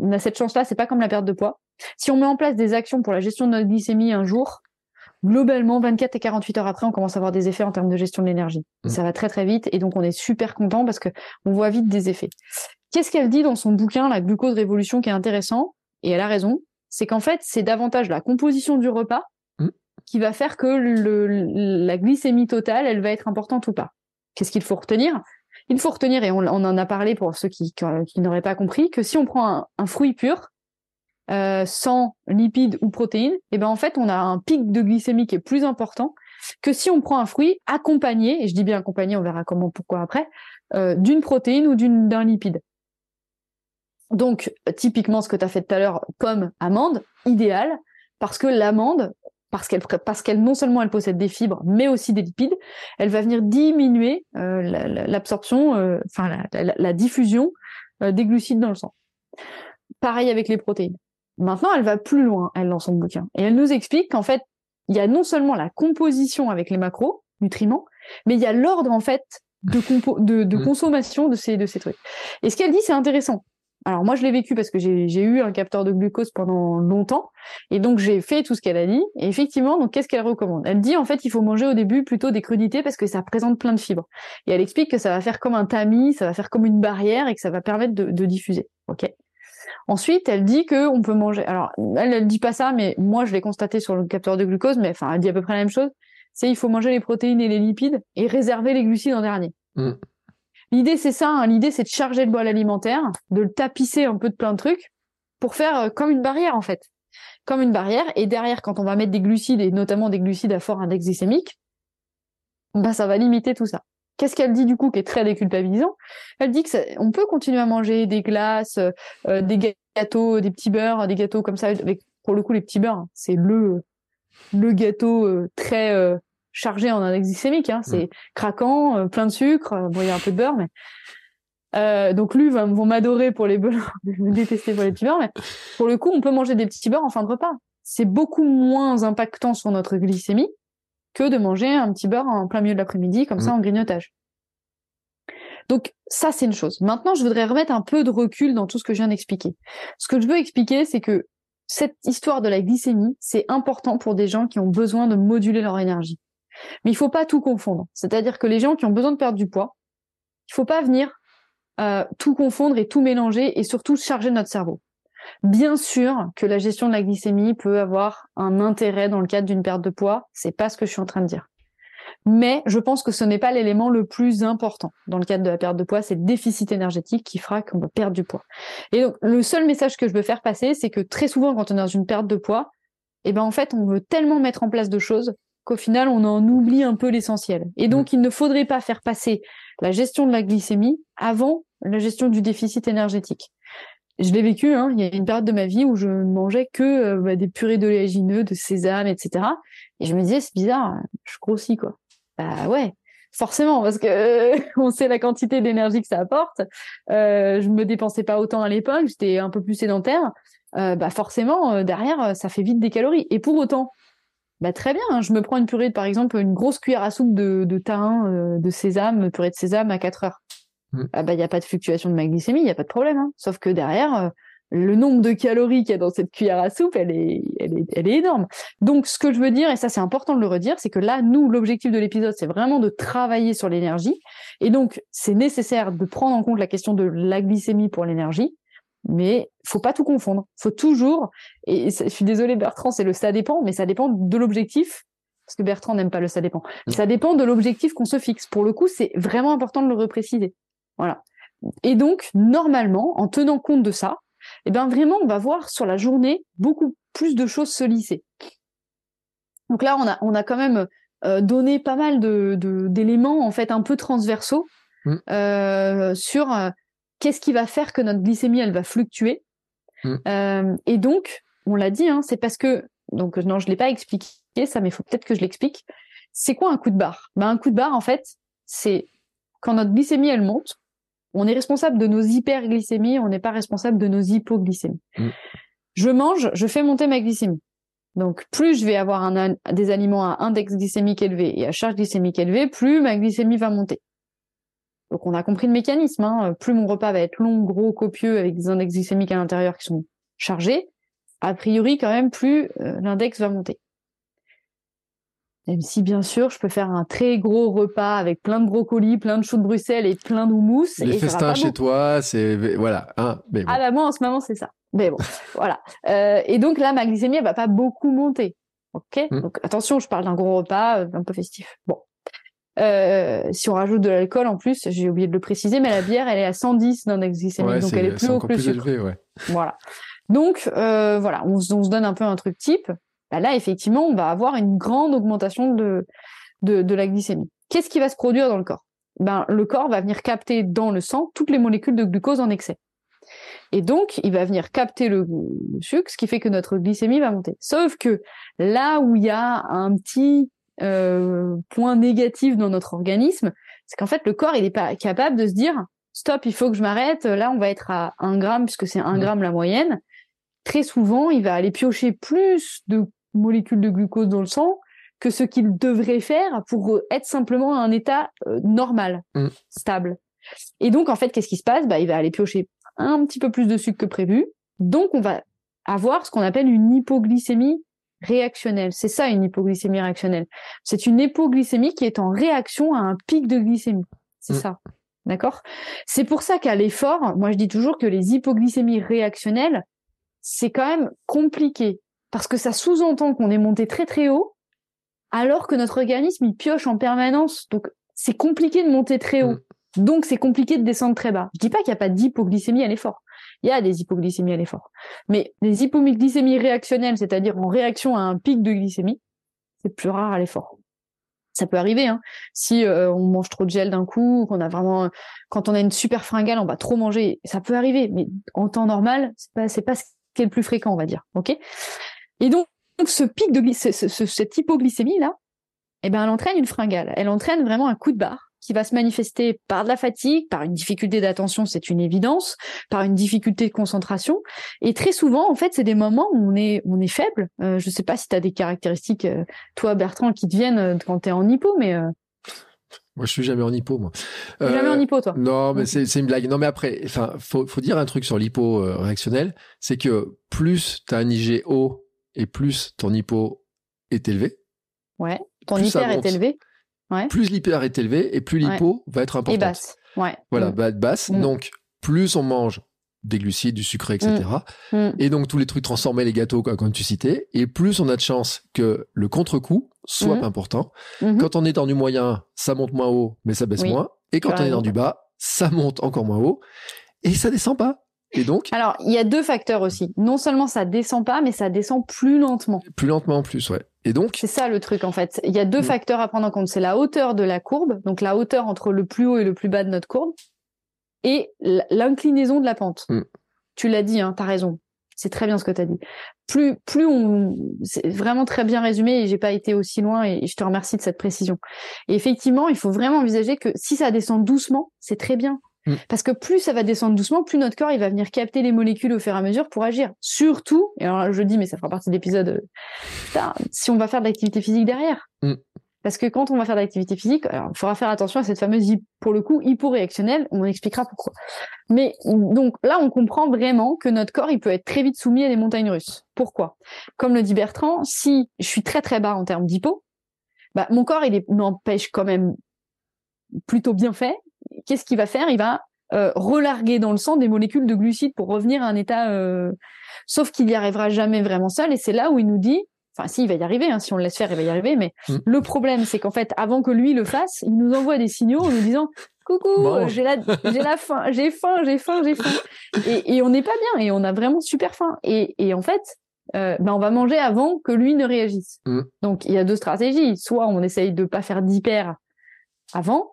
on a cette chance-là, c'est pas comme la perte de poids. Si on met en place des actions pour la gestion de notre glycémie un jour, globalement, 24 et 48 heures après, on commence à avoir des effets en termes de gestion de l'énergie. Mm. Ça va très très vite et donc on est super content parce que on voit vite des effets. Qu'est-ce qu'elle dit dans son bouquin La glucose révolution qui est intéressant? Et elle a raison, c'est qu'en fait, c'est davantage la composition du repas mm. qui va faire que le, la glycémie totale, elle va être importante ou pas. Qu'est-ce qu'il faut retenir? Il faut retenir, et on, en a parlé pour ceux qui, qui, n'auraient pas compris, que si on prend un fruit pur, euh, sans lipides ou protéines, et eh ben en fait on a un pic de glycémie qui est plus important que si on prend un fruit accompagné, et je dis bien accompagné, on verra comment, pourquoi après, euh, d'une protéine ou d'un lipide. Donc typiquement ce que tu as fait tout à l'heure, pomme, amande, idéal, parce que l'amande, parce qu'elle parce qu'elle non seulement elle possède des fibres, mais aussi des lipides, elle va venir diminuer euh, l'absorption, euh, enfin la, la, diffusion des glucides dans le sang. Pareil avec les protéines. Maintenant, elle va plus loin, elle, dans son bouquin. Et elle nous explique qu'en fait, il y a non seulement la composition avec les macros, nutriments, mais il y a l'ordre, en fait, de, de, mm. consommation de ces, de ces trucs. Et ce qu'elle dit, c'est intéressant. Alors moi, je l'ai vécu parce que j'ai eu un capteur de glucose pendant longtemps, et donc j'ai fait tout ce qu'elle a dit. Et effectivement, donc qu'est-ce qu'elle recommande? Elle dit en fait, il faut manger au début plutôt des crudités parce que ça présente plein de fibres. Et elle explique que ça va faire comme un tamis, ça va faire comme une barrière et que ça va permettre de, de diffuser. Ok? Ensuite, elle dit que on peut manger. Alors, elle, elle dit pas ça, mais moi, je l'ai constaté sur le capteur de glucose, mais enfin, elle dit à peu près la même chose. c'est il faut manger les protéines et les lipides et réserver les glucides en dernier. Mm. L'idée, c'est ça. Hein. L'idée, c'est de charger le bol alimentaire, de le tapisser un peu de plein de trucs pour faire euh, comme une barrière, en fait. Comme une barrière. Et derrière, quand on va mettre des glucides, et notamment des glucides à fort index glycémique, bah, ça va limiter tout ça. Qu'est-ce qu'elle dit du coup qui est très déculpabilisant? Elle dit que on peut continuer à manger des glaces, euh, euh, des gâteaux, des petits beurres, des gâteaux comme ça. Avec, pour le coup, les petits beurres, hein, c'est le le gâteau très chargé en index glycémique. Hein. C'est mm. craquant, euh, plein de sucre. Euh, bon, il y a un peu de beurre, mais euh, donc lui va, vont m'adorer pour les beurres, (laughs) me détester pour les petits beurres, mais pour le coup, on peut manger des petits beurres en fin de repas. C'est beaucoup moins impactant sur notre glycémie que de manger un petit beurre en plein milieu de l'après-midi, comme ça, mm. en grignotage. Donc ça, c'est une chose. Maintenant, je voudrais remettre un peu de recul dans tout ce que je viens d'expliquer. Ce que je veux expliquer, c'est que cette histoire de la glycémie, c'est important pour des gens qui ont besoin de moduler leur énergie. Mais il faut pas tout confondre. C'est-à-dire que les gens qui ont besoin de perdre du poids, il faut pas venir euh, tout confondre et tout mélanger et surtout charger notre cerveau. Bien sûr que la gestion de la glycémie peut avoir un intérêt dans le cadre d'une perte de poids, c'est pas ce que je suis en train de dire. Mais je pense que ce n'est pas l'élément le plus important dans le cadre de la perte de poids, c'est le déficit énergétique qui fera qu'on va perdre du poids. Et donc le seul message que je veux faire passer, c'est que très souvent quand on est dans une perte de poids, eh ben en fait on veut tellement mettre en place de choses qu'au final, on en oublie un peu l'essentiel. Et donc, mm. il ne faudrait pas faire passer la gestion de la glycémie avant la gestion du déficit énergétique. Je l'ai vécu, hein, il y a une période de ma vie où je mangeais que euh, bah, des purées d'oléagineux, de sésame, etc. Et je me disais, c'est bizarre, je grossis, quoi. Bah ouais, forcément, parce que (laughs) on sait la quantité d'énergie que ça apporte. Euh, je me dépensais pas autant à l'époque, j'étais un peu plus sédentaire. Euh, bah forcément, euh, derrière, ça fait vite des calories. Et pour autant, bah, très bien, hein. je me prends une purée, par exemple, une grosse cuillère à soupe de, de euh, de sésame, purée de sésame à 4 heures. Mm. Ah bah il n'y a pas de fluctuation de ma glycémie, il n'y a pas de problème. Hein. Sauf que derrière, euh, le nombre de calories qu'il y a dans cette cuillère à soupe, elle est, elle est, elle est énorme. Donc ce que je veux dire, et ça c'est important de le redire, c'est que là, nous, l'objectif de l'épisode, c'est vraiment de travailler sur l'énergie. Et donc c'est nécessaire de prendre en compte la question de la glycémie pour l'énergie mais faut pas tout confondre. Faut toujours, et je suis désolée Bertrand, c'est le ça dépend, mais ça dépend de l'objectif, parce que Bertrand n'aime pas le ça dépend. Ça dépend de l'objectif qu'on se fixe. Pour le coup, c'est vraiment important de le repréciser. Voilà. Et donc, normalement, en tenant compte de ça, eh ben vraiment, on va voir sur la journée beaucoup plus de choses se lisser. Donc là, on a, on a quand même euh, donné pas mal de, d'éléments en fait un peu transversaux mmh. euh, sur euh, qu'est-ce qui va faire que notre glycémie elle va fluctuer mm. Et donc, on l'a dit, hein, c'est parce que donc non, je l'ai pas expliqué ça, mais il faut peut-être que je l'explique. C'est quoi un coup de barre? Ben, un coup de barre en fait, c'est quand notre glycémie elle monte, on est responsable de nos hyperglycémies, on n'est pas responsable de nos hypoglycémies. Mm. Je mange, je fais monter ma glycémie. Donc, plus je vais avoir un, des aliments à index glycémique élevé et à charge glycémique élevée, plus ma glycémie va monter. Donc on a compris le mécanisme. Hein. Plus mon repas va être long, gros, copieux, avec des index glycémiques à l'intérieur qui sont chargés, a priori quand même plus euh, l'index va monter. Même si bien sûr je peux faire un très gros repas avec plein de brocolis, plein de choux de Bruxelles et plein d'houmous. Les festins chez toi, c'est voilà. Hein, mais Ah bah moi en ce moment c'est ça. Mais bon, (laughs) voilà. Euh, et donc là ma glycémie elle va pas beaucoup monter. Ok? Hmm. Donc attention, je parle d'un gros repas euh, un peu festif. Bon. Euh, si on rajoute de l'alcool en plus, j'ai oublié de le préciser, mais la bière, elle est à 110 d'index glycémique, donc elle est plus haut que le Élevé, ouais. Voilà. Donc euh, voilà, on, se donne un peu un truc type. Bah là, effectivement, on va avoir une grande augmentation de, de, de la glycémie. Qu'est-ce qui va se produire dans le corps? Ben, le corps va venir capter dans le sang toutes les molécules de glucose en excès. Et donc, il va venir capter le, le sucre, ce qui fait que notre glycémie va monter. Sauf que là où il y a un petit euh, point négatif dans notre organisme, c'est qu'en fait le corps il n'est pas capable de se dire stop, il faut que je m'arrête. Là, on va être à 1 gramme puisque c'est 1 gramme la moyenne. Très souvent, il va aller piocher plus de molécules de glucose dans le sang que ce qu'il devrait faire pour être simplement à un état euh, normal, mm. stable. Et donc, en fait, qu'est-ce qui se passe? Bah, Il va aller piocher un petit peu plus de sucre que prévu. Donc, on va avoir ce qu'on appelle une hypoglycémie réactionnelle. C'est ça une hypoglycémie réactionnelle. C'est une hypoglycémie qui est en réaction à un pic de glycémie. C'est mm. ça. D'accord? C'est pour ça qu'à l'effort, moi je dis toujours que les hypoglycémies réactionnelles, c'est quand même compliqué parce que ça sous-entend qu'on est monté très très haut alors que notre organisme il pioche en permanence. Donc c'est compliqué de monter très haut. Mm. Donc c'est compliqué de descendre très bas. Je dis pas qu'il n'y a pas d'hypoglycémie à l'effort. Il y a des hypoglycémies à l'effort. Mais les hypoglycémies réactionnelles, c'est-à-dire en réaction à un pic de glycémie, c'est plus rare à l'effort. Ça peut arriver, hein. Si euh, on mange trop de gel d'un coup, qu'on a vraiment, quand on a une super fringale, on va trop manger, ça peut arriver. Mais en temps normal, c'est pas, c'est pas ce qui est le plus fréquent, on va dire. Ok? Et donc, ce pic de cette hypoglycémie là, eh ben, elle entraîne une fringale. Elle entraîne vraiment un coup de barre qui va se manifester par de la fatigue, par une difficulté d'attention, c'est une évidence, par une difficulté de concentration. Et très souvent, en fait, c'est des moments où on est, on est faible. Euh, je ne sais pas si tu as des caractéristiques, euh, toi, Bertrand, qui te viennent euh, quand tu es en hypo, mais... Moi, je suis jamais en hypo, moi. jamais en hypo, toi? Non, mais c'est une blague. Non, mais après, enfin, faut, faut dire un truc sur l'hypo réactionnel, c'est que plus tu as un IG haut et plus ton hypo est élevé. Ouais. Ton hyper est élevé. Plus l'hyper est élevé et plus l'hypo va être importante. Et basse. Ouais. Voilà, mm. être basse. Mm. Donc, plus on mange des glucides, du sucre, etc. Mm. Et donc, tous les trucs transformés, les gâteaux, comme tu citais. Et plus on a de chance que le contre-coup soit important. Mm-hmm. Quand on est dans du moyen, ça monte moins haut, mais ça baisse moins. Et quand on est dans du bas, ça monte encore moins haut. Et ça descend pas. Et donc Alors, il y a deux facteurs aussi. Non seulement ça descend pas, mais ça descend plus lentement. Plus lentement en plus, ouais. Et donc C'est ça le truc en fait. Il y a deux mm. facteurs à prendre en compte. C'est la hauteur de la courbe, donc la hauteur entre le plus haut et le plus bas de notre courbe, et l'inclinaison de la pente. Mm. Tu l'as dit, hein, tu as raison. C'est très bien ce que tu as dit. Plus, plus on, c'est vraiment très bien résumé et j'ai pas été aussi loin et je te remercie de cette précision. Et effectivement, il faut vraiment envisager que si ça descend doucement, c'est très bien. Mm. Parce que plus ça va descendre doucement, plus notre corps il va venir capter les molécules au fur et à mesure pour agir. Surtout, et alors je dis, mais ça fera partie de l'épisode, euh, si on va faire de l'activité physique derrière. Mm. Parce que quand on va faire de l'activité physique, il faudra faire attention à cette fameuse, pour le coup, hyporéactionnelle. On expliquera pourquoi. Mais donc là, on comprend vraiment que notre corps, il peut être très vite soumis à des montagnes russes. Pourquoi? Comme le dit Bertrand, si je suis très très bas en termes d'hypo, bah, mon corps, il m'empêche quand même plutôt bien fait qu'est-ce qu'il va faire? Il va euh, relarguer dans le sang des molécules de glucides pour revenir à un état. Euh... Sauf qu'il n'y arrivera jamais vraiment seul, et c'est là où il nous dit. Enfin, si, il va y arriver. Hein, si on le laisse faire, il va y arriver. Mais mm. le problème, c'est qu'en fait, avant que lui le fasse, il nous envoie des signaux en nous disant coucou, j'ai la, j'ai la faim, j'ai faim, j'ai faim, j'ai faim. Et, et on n'est pas bien, et on a vraiment super faim. Et, et en fait, euh, ben on va manger avant que lui ne réagisse. Mm. Donc il y a deux stratégies. Soit on essaye de pas faire d'hyper avant,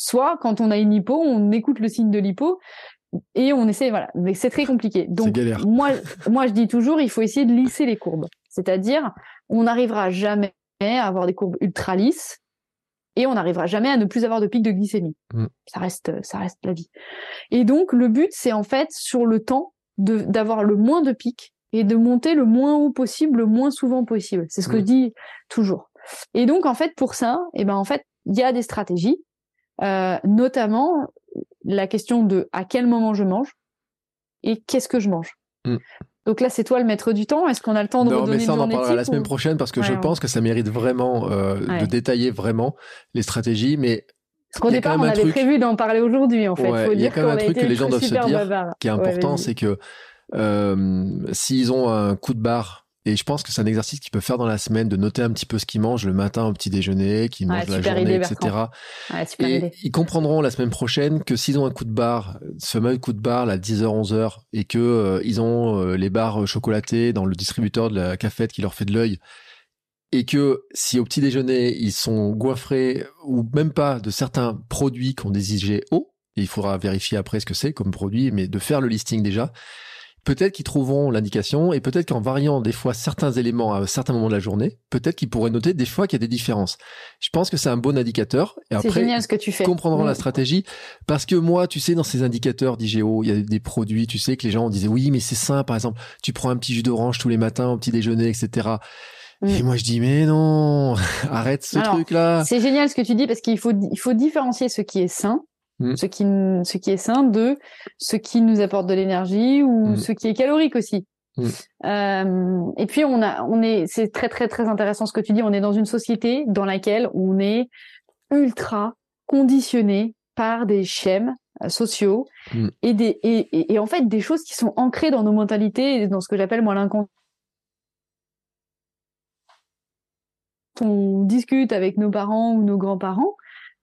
Soit quand on a une hypo, on écoute le signe de l'hypo et on essaie, voilà. Mais c'est très compliqué. Donc, moi, moi, je dis toujours, il faut essayer de lisser les courbes. C'est-à-dire, on n'arrivera jamais à avoir des courbes ultra lisses et on n'arrivera jamais à ne plus avoir de pic de glycémie. Mm. Ça reste, ça reste la vie. Et donc, le but, c'est en fait, sur le temps, d'avoir le moins de pics et de monter le moins haut possible, le moins souvent possible. C'est ce que mm. je dis toujours. Et donc, en fait, pour ça, eh ben, en fait, il y a des stratégies. Euh, notamment la question de à quel moment je mange et qu'est-ce que je mange. Mm. Donc là, c'est toi le maître du temps. Est-ce qu'on a le temps de non, mais ça, on en parlera la semaine prochaine parce que je pense que ça mérite vraiment euh, de détailler vraiment les stratégies. Mais parce qu'au départ, on avait prévu d'en parler aujourd'hui, en fait. il y a quand même un truc que les gens doivent se dire qui est important, c'est que euh, s'ils ont un coup de barre et je pense que c'est un exercice qu'ils peuvent faire dans la semaine, de noter un petit peu ce qu'ils mangent le matin au petit déjeuner, qu'ils mangent la journée, etc. et ils comprendront la semaine prochaine que s'ils ont un coup de barre, ce fameux coup de barre à 10h, 11h, et que euh, ils ont euh, les barres chocolatées dans le distributeur de la cafette qui leur fait de l'œil, et que si au petit déjeuner ils sont goinfrés ou même pas de certains produits qu'on des IG hauts, et il faudra vérifier après ce que c'est comme produit, mais de faire le listing déjà, peut-être qu'ils trouveront l'indication et peut-être qu'en variant des fois certains éléments à certains moments de la journée, peut-être qu'ils pourraient noter des fois qu'il y a des différences. Je pense que c'est un bon indicateur. Et après, génial ce que tu fais. comprendront la stratégie parce que moi, tu sais, dans ces indicateurs d'IGO, il y a des produits, tu sais, que les gens disaient oui, mais c'est sain. Par exemple, tu prends un petit jus d'orange tous les matins au petit déjeuner, etc. Mm. Et moi, je dis, mais non, (laughs) arrête ce truc-là. C'est génial ce que tu dis parce qu'il faut, il faut différencier ce qui est sain Mm. ce qui ce qui est sain de ce qui nous apporte de l'énergie ou mm. ce qui est calorique aussi. Mm. Euh, et puis on a on est c'est très très très intéressant ce que tu dis. On est dans une société dans laquelle on est ultra conditionné par des schèmes euh, sociaux et des et, et, en fait des choses qui sont ancrées dans nos mentalités dans ce que j'appelle moi l'inconscient on discute avec nos parents ou nos grands-parents,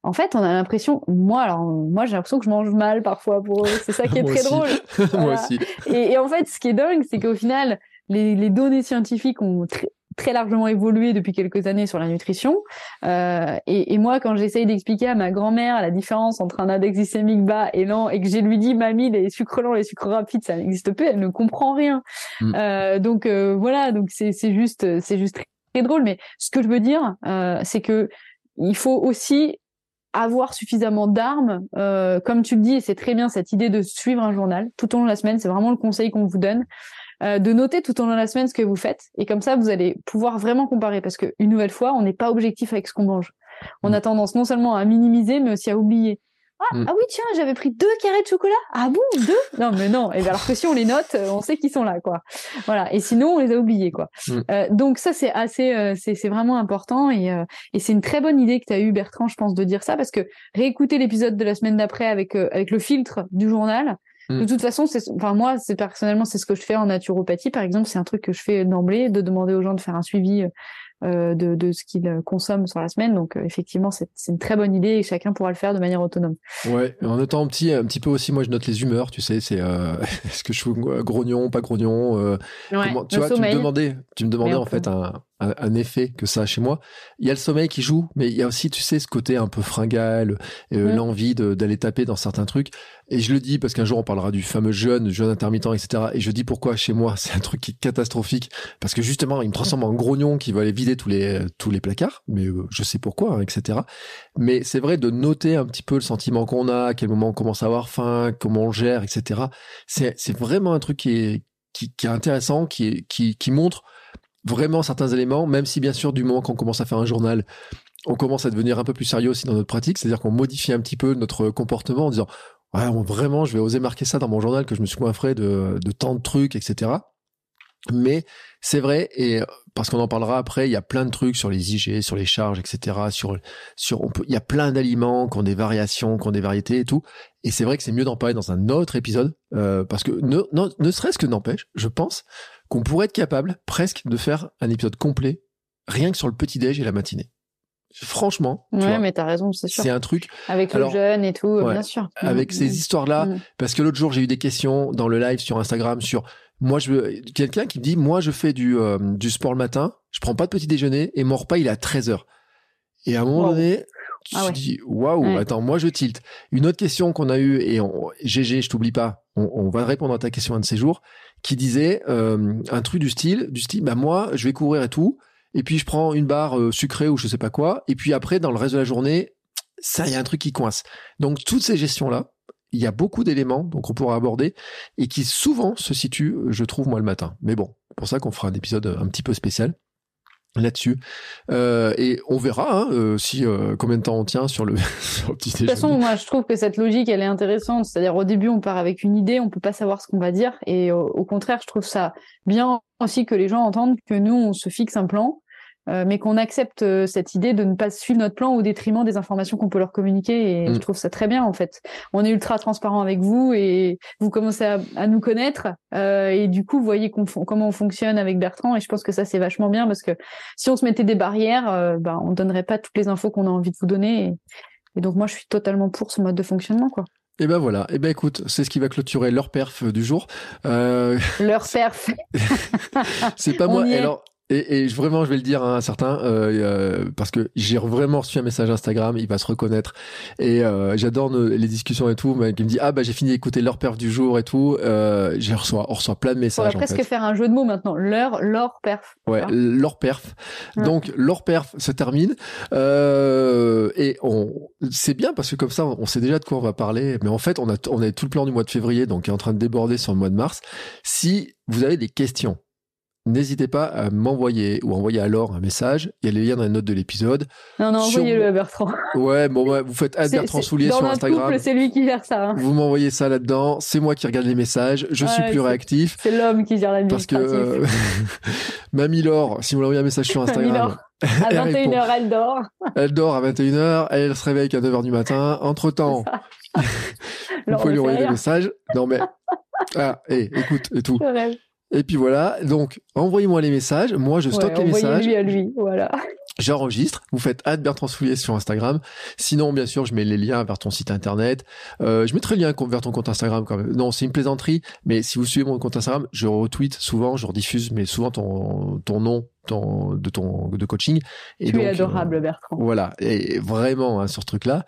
en fait, on a l'impression, moi, alors moi, j'ai l'impression que je mange mal parfois pour eux. C'est ça qui est (laughs) très drôle. (laughs) moi aussi. Et, en fait, ce qui est dingue, c'est qu'au final, les, les, données scientifiques ont très, très largement évolué depuis quelques années sur la nutrition. Euh, et, et, moi, quand j'essaye d'expliquer à ma grand-mère la différence entre un index glycémique bas et lent, et que je lui dis, mamie, les sucres lents, les sucres rapides, ça n'existe pas, elle ne comprend rien. Mm. Euh, donc euh, voilà, donc c'est juste, c'est juste très, drôle. Mais ce que je veux dire, c'est que il faut aussi avoir suffisamment d'armes, euh, comme tu le dis, et c'est très bien cette idée de suivre un journal tout au long de la semaine. C'est vraiment le conseil qu'on vous donne. Euh, de noter tout au long de la semaine ce que vous faites. Et comme ça, vous allez pouvoir vraiment comparer. Parce que une nouvelle fois, on n'est pas objectif avec ce qu'on mange. On a tendance non seulement à minimiser, mais aussi à oublier. Ah, mm. ah oui, tiens, j'avais pris deux carrés de chocolat. Ah bon, deux? Non, mais non. Et bien, alors que si on les note, on sait qu'ils sont là, quoi. Voilà. Et sinon, on les a oubliés, quoi. Mm. Euh, donc ça, c'est assez, euh, c'est vraiment important et, euh, et c'est une très bonne idée que tu as eu, Bertrand, je pense, de dire ça parce que réécouter l'épisode de la semaine d'après avec euh, avec le filtre du journal, de mm. toute façon, c'est, enfin moi, c'est personnellement, c'est ce que je fais en naturopathie, par exemple, c'est un truc que je fais d'emblée, de demander aux gens de faire un suivi euh, de, de, ce qu'ils consomment sur la semaine. Donc euh, effectivement, c'est, c'est une très bonne idée et chacun pourra le faire de manière autonome. Ouais, en notant un petit, un petit peu aussi, moi je note les humeurs, tu sais, c'est euh, (laughs) est-ce que je suis grognon, pas grognon. Euh, tu vois, tu me demandais, tu me demandais en fait un, un, effet que ça a chez moi. Il y a le sommeil qui joue, mais il y a aussi, tu sais, ce côté un peu fringal, euh, l'envie d'aller taper dans certains trucs. Et je le dis parce qu'un jour on parlera du fameux jeûne, jeûne intermittent, etc. Et je dis pourquoi chez moi (laughs) c'est un truc qui est catastrophique parce que justement il me transforme en grognon qui va aller vider tous les tous les placards. Mais euh, je sais pourquoi, hein, etc. Mais c'est vrai de noter un petit peu le sentiment qu'on a, à quel moment on commence à avoir faim, comment on gère, etc. C'est c'est vraiment un truc qui est qui, qui est intéressant, qui est, qui qui montre vraiment certains éléments, même si bien sûr du moment qu'on commence à faire un journal, on commence à devenir un peu plus sérieux aussi dans notre pratique, c'est-à-dire qu'on modifie un petit peu notre comportement en disant ouais, vraiment je vais oser marquer ça dans mon journal que je me suis coiffré de, de tant de trucs, etc. Mais c'est vrai, et parce qu'on en parlera après, il y a plein de trucs sur les IG, sur les charges, etc. Sur, sur, on peut, il y a plein d'aliments qui ont des variations, qui ont des variétés et tout. Et c'est vrai que c'est mieux d'en parler dans un autre épisode, euh, parce que ne, ne serait-ce que n'empêche, je pense qu'on pourrait être capable presque de faire un épisode complet rien que sur le petit déj et la matinée. Franchement. Ouais, mais t'as raison, c'est sûr. C'est un truc. Avec le jeune et tout, bien sûr. Avec mm, ces mm. histoires-là, mm. parce que l'autre jour, j'ai eu des questions dans le live sur Instagram sur moi, je veux, quelqu'un qui me dit, moi, je fais du, euh, du sport le matin, je prends pas de petit déjeuner et mon repas, il est à 13 heures. Et à un moment donné, tu ah te dis, waouh, attends, moi, je tilte. Une autre question qu'on a eue, et on, GG, je t'oublie pas, on, va répondre à ta question un de ces jours, qui disait euh, un truc du style, du style, bah moi, je vais courir et tout, et puis je prends une barre euh, sucrée ou je sais pas quoi, et puis après, dans le reste de la journée, ça, y a un truc qui coince. Donc toutes ces gestions là, il y a beaucoup d'éléments donc on pourra aborder et qui souvent se situent, je trouve moi le matin. Mais bon, pour ça qu'on fera un épisode un petit peu spécial là-dessus. Euh, et on verra hein, euh, si euh, combien de temps on tient sur le, (laughs) petit De toute façon, moi je trouve que cette logique elle est intéressante. C'est-à-dire au début on part avec une idée, on peut pas savoir ce qu'on va dire, et au contraire je trouve ça bien aussi que les gens entendent que nous on se fixe un plan mais qu'on accepte euh, cette idée de ne pas suivre notre plan au détriment des informations qu'on peut leur communiquer. Et je mm. trouve ça très bien en fait. On est ultra transparent avec vous et vous commencez à, nous connaître euh, et du coup vous voyez comment on fonctionne avec Bertrand. Et je pense que ça c'est vachement bien parce que si on se mettait des barrières, euh, ben on donnerait pas toutes les infos qu'on a envie de vous donner. Et, et, donc moi je suis totalement pour ce mode de fonctionnement quoi. Et eh ben voilà, et eh ben écoute, c'est ce qui va clôturer leur perf du jour. Euh... Leur perf. (laughs) c'est pas moi. Alors et, et, vraiment, je vais le dire à un certain, euh, euh, parce que j'ai vraiment reçu un message Instagram, il va se reconnaître. Et euh, j'adore les discussions et tout, mais qui me dit ah bah j'ai fini d'écouter leur perf du jour et tout. Euh, j'ai reçois, on reçoit plein de messages. On va presque faire un jeu de mots maintenant. Leur, leur perf. Ouais, leur perf. Donc leur perf se termine. Euh, et on, c'est bien parce que comme ça, on sait déjà de quoi on va parler. Mais en fait, on a, on a tout le plan du mois de février, donc qui est en train de déborder sur le mois de mars. Si vous avez des questions n'hésitez pas à m'envoyer ou envoyer à Laure un message. Il y a les liens dans les notes de l'épisode. Non, non, envoyez-le à Bertrand. Ouais, bon, vous faites Bertrand Soulier sur Instagram. C'est lui qui gère ça. Hein. Vous m'envoyez ça là-dedans. C'est moi qui regarde les messages. Je suis plus réactif. C'est l'homme qui gère l'administratif. Parce que, euh, (laughs) Mamie Laure, si vous l'envoyez un message sur (laughs) Instagram. À (laughs) 21h, elle dort. Elle dort à 21h. Elle se réveille à 9h du matin. Entre temps, vous pouvez lui envoyer des messages. Non, mais, ah, hé, écoute, et tout. Et puis voilà, donc envoyez-moi les messages, moi je stocke les messages. lui à lui, voilà. J'enregistre, vous faites ad Bertrand Soulier sur Instagram. Sinon, bien sûr, je mets les liens vers ton site internet. Euh, je mettrai le lien vers ton compte Instagram quand même. Non, c'est une plaisanterie, mais si vous suivez mon compte Instagram, je retweet souvent, je rediffuse, mais souvent ton, ton nom de ton de coaching. Et tu es adorable, euh, Bertrand. Voilà, et vraiment hein, sur ce truc-là.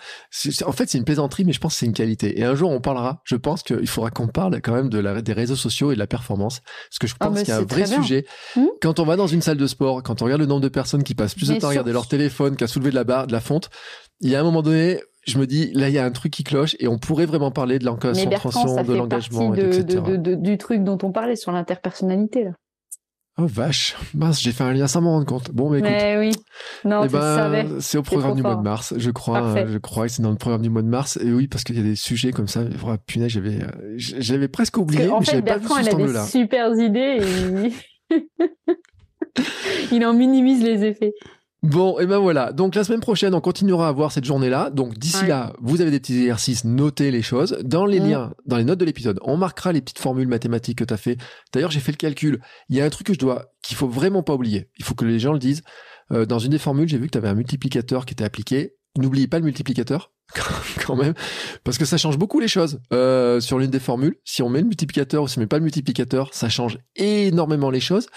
En fait, c'est une plaisanterie, mais je pense que c'est une qualité. Et un jour, on parlera. Je pense qu'il faudra qu'on parle quand même de la, des réseaux sociaux et de la performance, parce que je ah, pense qu'il y a un vrai sujet. Hmm quand on va dans une salle de sport, quand on regarde le nombre de personnes qui passent plus de temps à regarder leur téléphone qu'à soulever de la barre, de la fonte, il y a un moment donné, je me dis, là, il y a un truc qui cloche et on pourrait vraiment parler de l'encadrement, de l'engagement, etc. du truc dont on parlait sur l'interpersonnalité, là. Oh vache, mince, j'ai fait un lien sans m'en rendre compte. Bon, mais écoute. Mais oui. Non, eh ben, C'est au programme du mois de mars, je crois. Je crois que c'est dans le programme du mois de mars. Et oui, parce qu'il y a des sujets comme ça. Oh, punaise, j'avais, euh, j'avais presque oublié, mais pas vu ce il a des super idées et (laughs) il en minimise les effets. Bon, et ben voilà. Donc la semaine prochaine, on continuera à voir cette journée-là. Donc d'ici là, vous avez des petits exercices, notez les choses. Dans les mm. liens, dans les notes de l'épisode, on marquera les petites formules mathématiques que tu as fait. D'ailleurs, j'ai fait le calcul. Il y a un truc que je dois, qu'il faut vraiment pas oublier. Il faut que les gens le disent. Euh, dans une des formules, j'ai vu que tu avais un multiplicateur qui était appliqué. N'oubliez pas le multiplicateur. (laughs) quand même, parce que ça change beaucoup les choses euh, sur l'une des formules. Si on met le multiplicateur ou si on met pas le multiplicateur, ça change énormément les choses.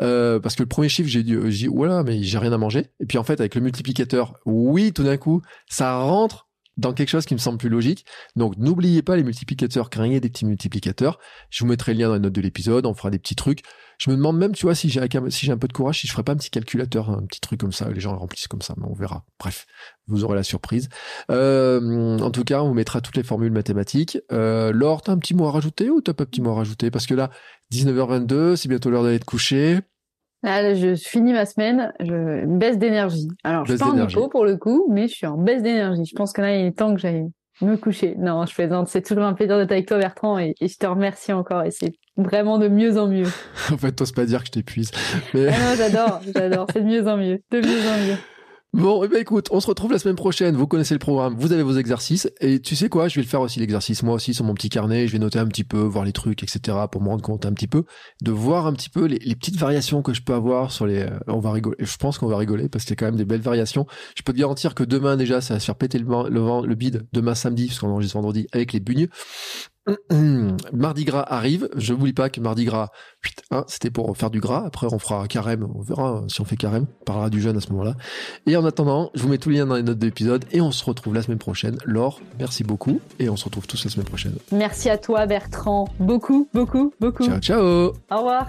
Euh, parce que le premier chiffre, j'ai dit, voilà, mais j'ai rien à manger. Et puis en fait, avec le multiplicateur, oui, tout d'un coup, ça rentre dans quelque chose qui me semble plus logique. Donc n'oubliez pas les multiplicateurs, créez des petits multiplicateurs. Je vous mettrai le lien dans les notes de l'épisode, on fera des petits trucs. Je me demande même, tu vois, si j'ai un peu de courage, si je ferais pas un petit calculateur, un petit truc comme ça, les gens remplissent comme ça, mais on verra. Bref, vous aurez la surprise. Euh, en tout cas, on vous mettra toutes les formules mathématiques. Euh, Laure, t'as un petit mot à rajouter ou t'as pas un petit mot à rajouter? Parce que là, 19h22, c'est bientôt l'heure d'aller te coucher. Là, je finis ma semaine, je baisse d'énergie. Alors, je suis pas en hypo pour le coup, mais je suis en baisse d'énergie. Je pense que là, il est temps que j'aille me coucher. Non, je plaisante. C'est toujours un plaisir d'être avec toi, Bertrand, et, je te remercie encore. Et c'est vraiment de mieux en mieux. (laughs) en fait, t'oses pas dire que je t'épuise. Mais... Ah non, j'adore, j'adore. C'est de mieux en mieux, de mieux en mieux. Bon, eh ben écoute, on se retrouve la semaine prochaine. Vous connaissez le programme, vous avez vos exercices. Et tu sais quoi, je vais faire aussi l'exercice moi aussi sur mon petit carnet. Je vais noter un petit peu, voir les trucs, etc. pour me rendre compte un petit peu, de voir un petit peu les, petites variations que je peux avoir sur les. Euh, on va rigoler. Je pense qu'on va rigoler parce qu'il y a quand même des belles variations. Je peux te garantir que demain déjà, ça va se faire péter le, le, le bide. Demain samedi, parce qu'on enregistre vendredi avec les bugnes. (clears throat) Mardi Gras arrive. Je vous dis pas que Mardi Gras, hein, c'était pour faire du gras. Après, on fera carême. On verra si on fait carême. On parlera du jeûne à ce moment-là. Et en attendant, je vous mets tous les liens dans les notes de l'épisode et on se retrouve la semaine prochaine. Laure, merci beaucoup et on se retrouve tous la semaine prochaine. Merci à toi, Bertrand. Beaucoup, beaucoup, beaucoup. Ciao, ciao. Au revoir.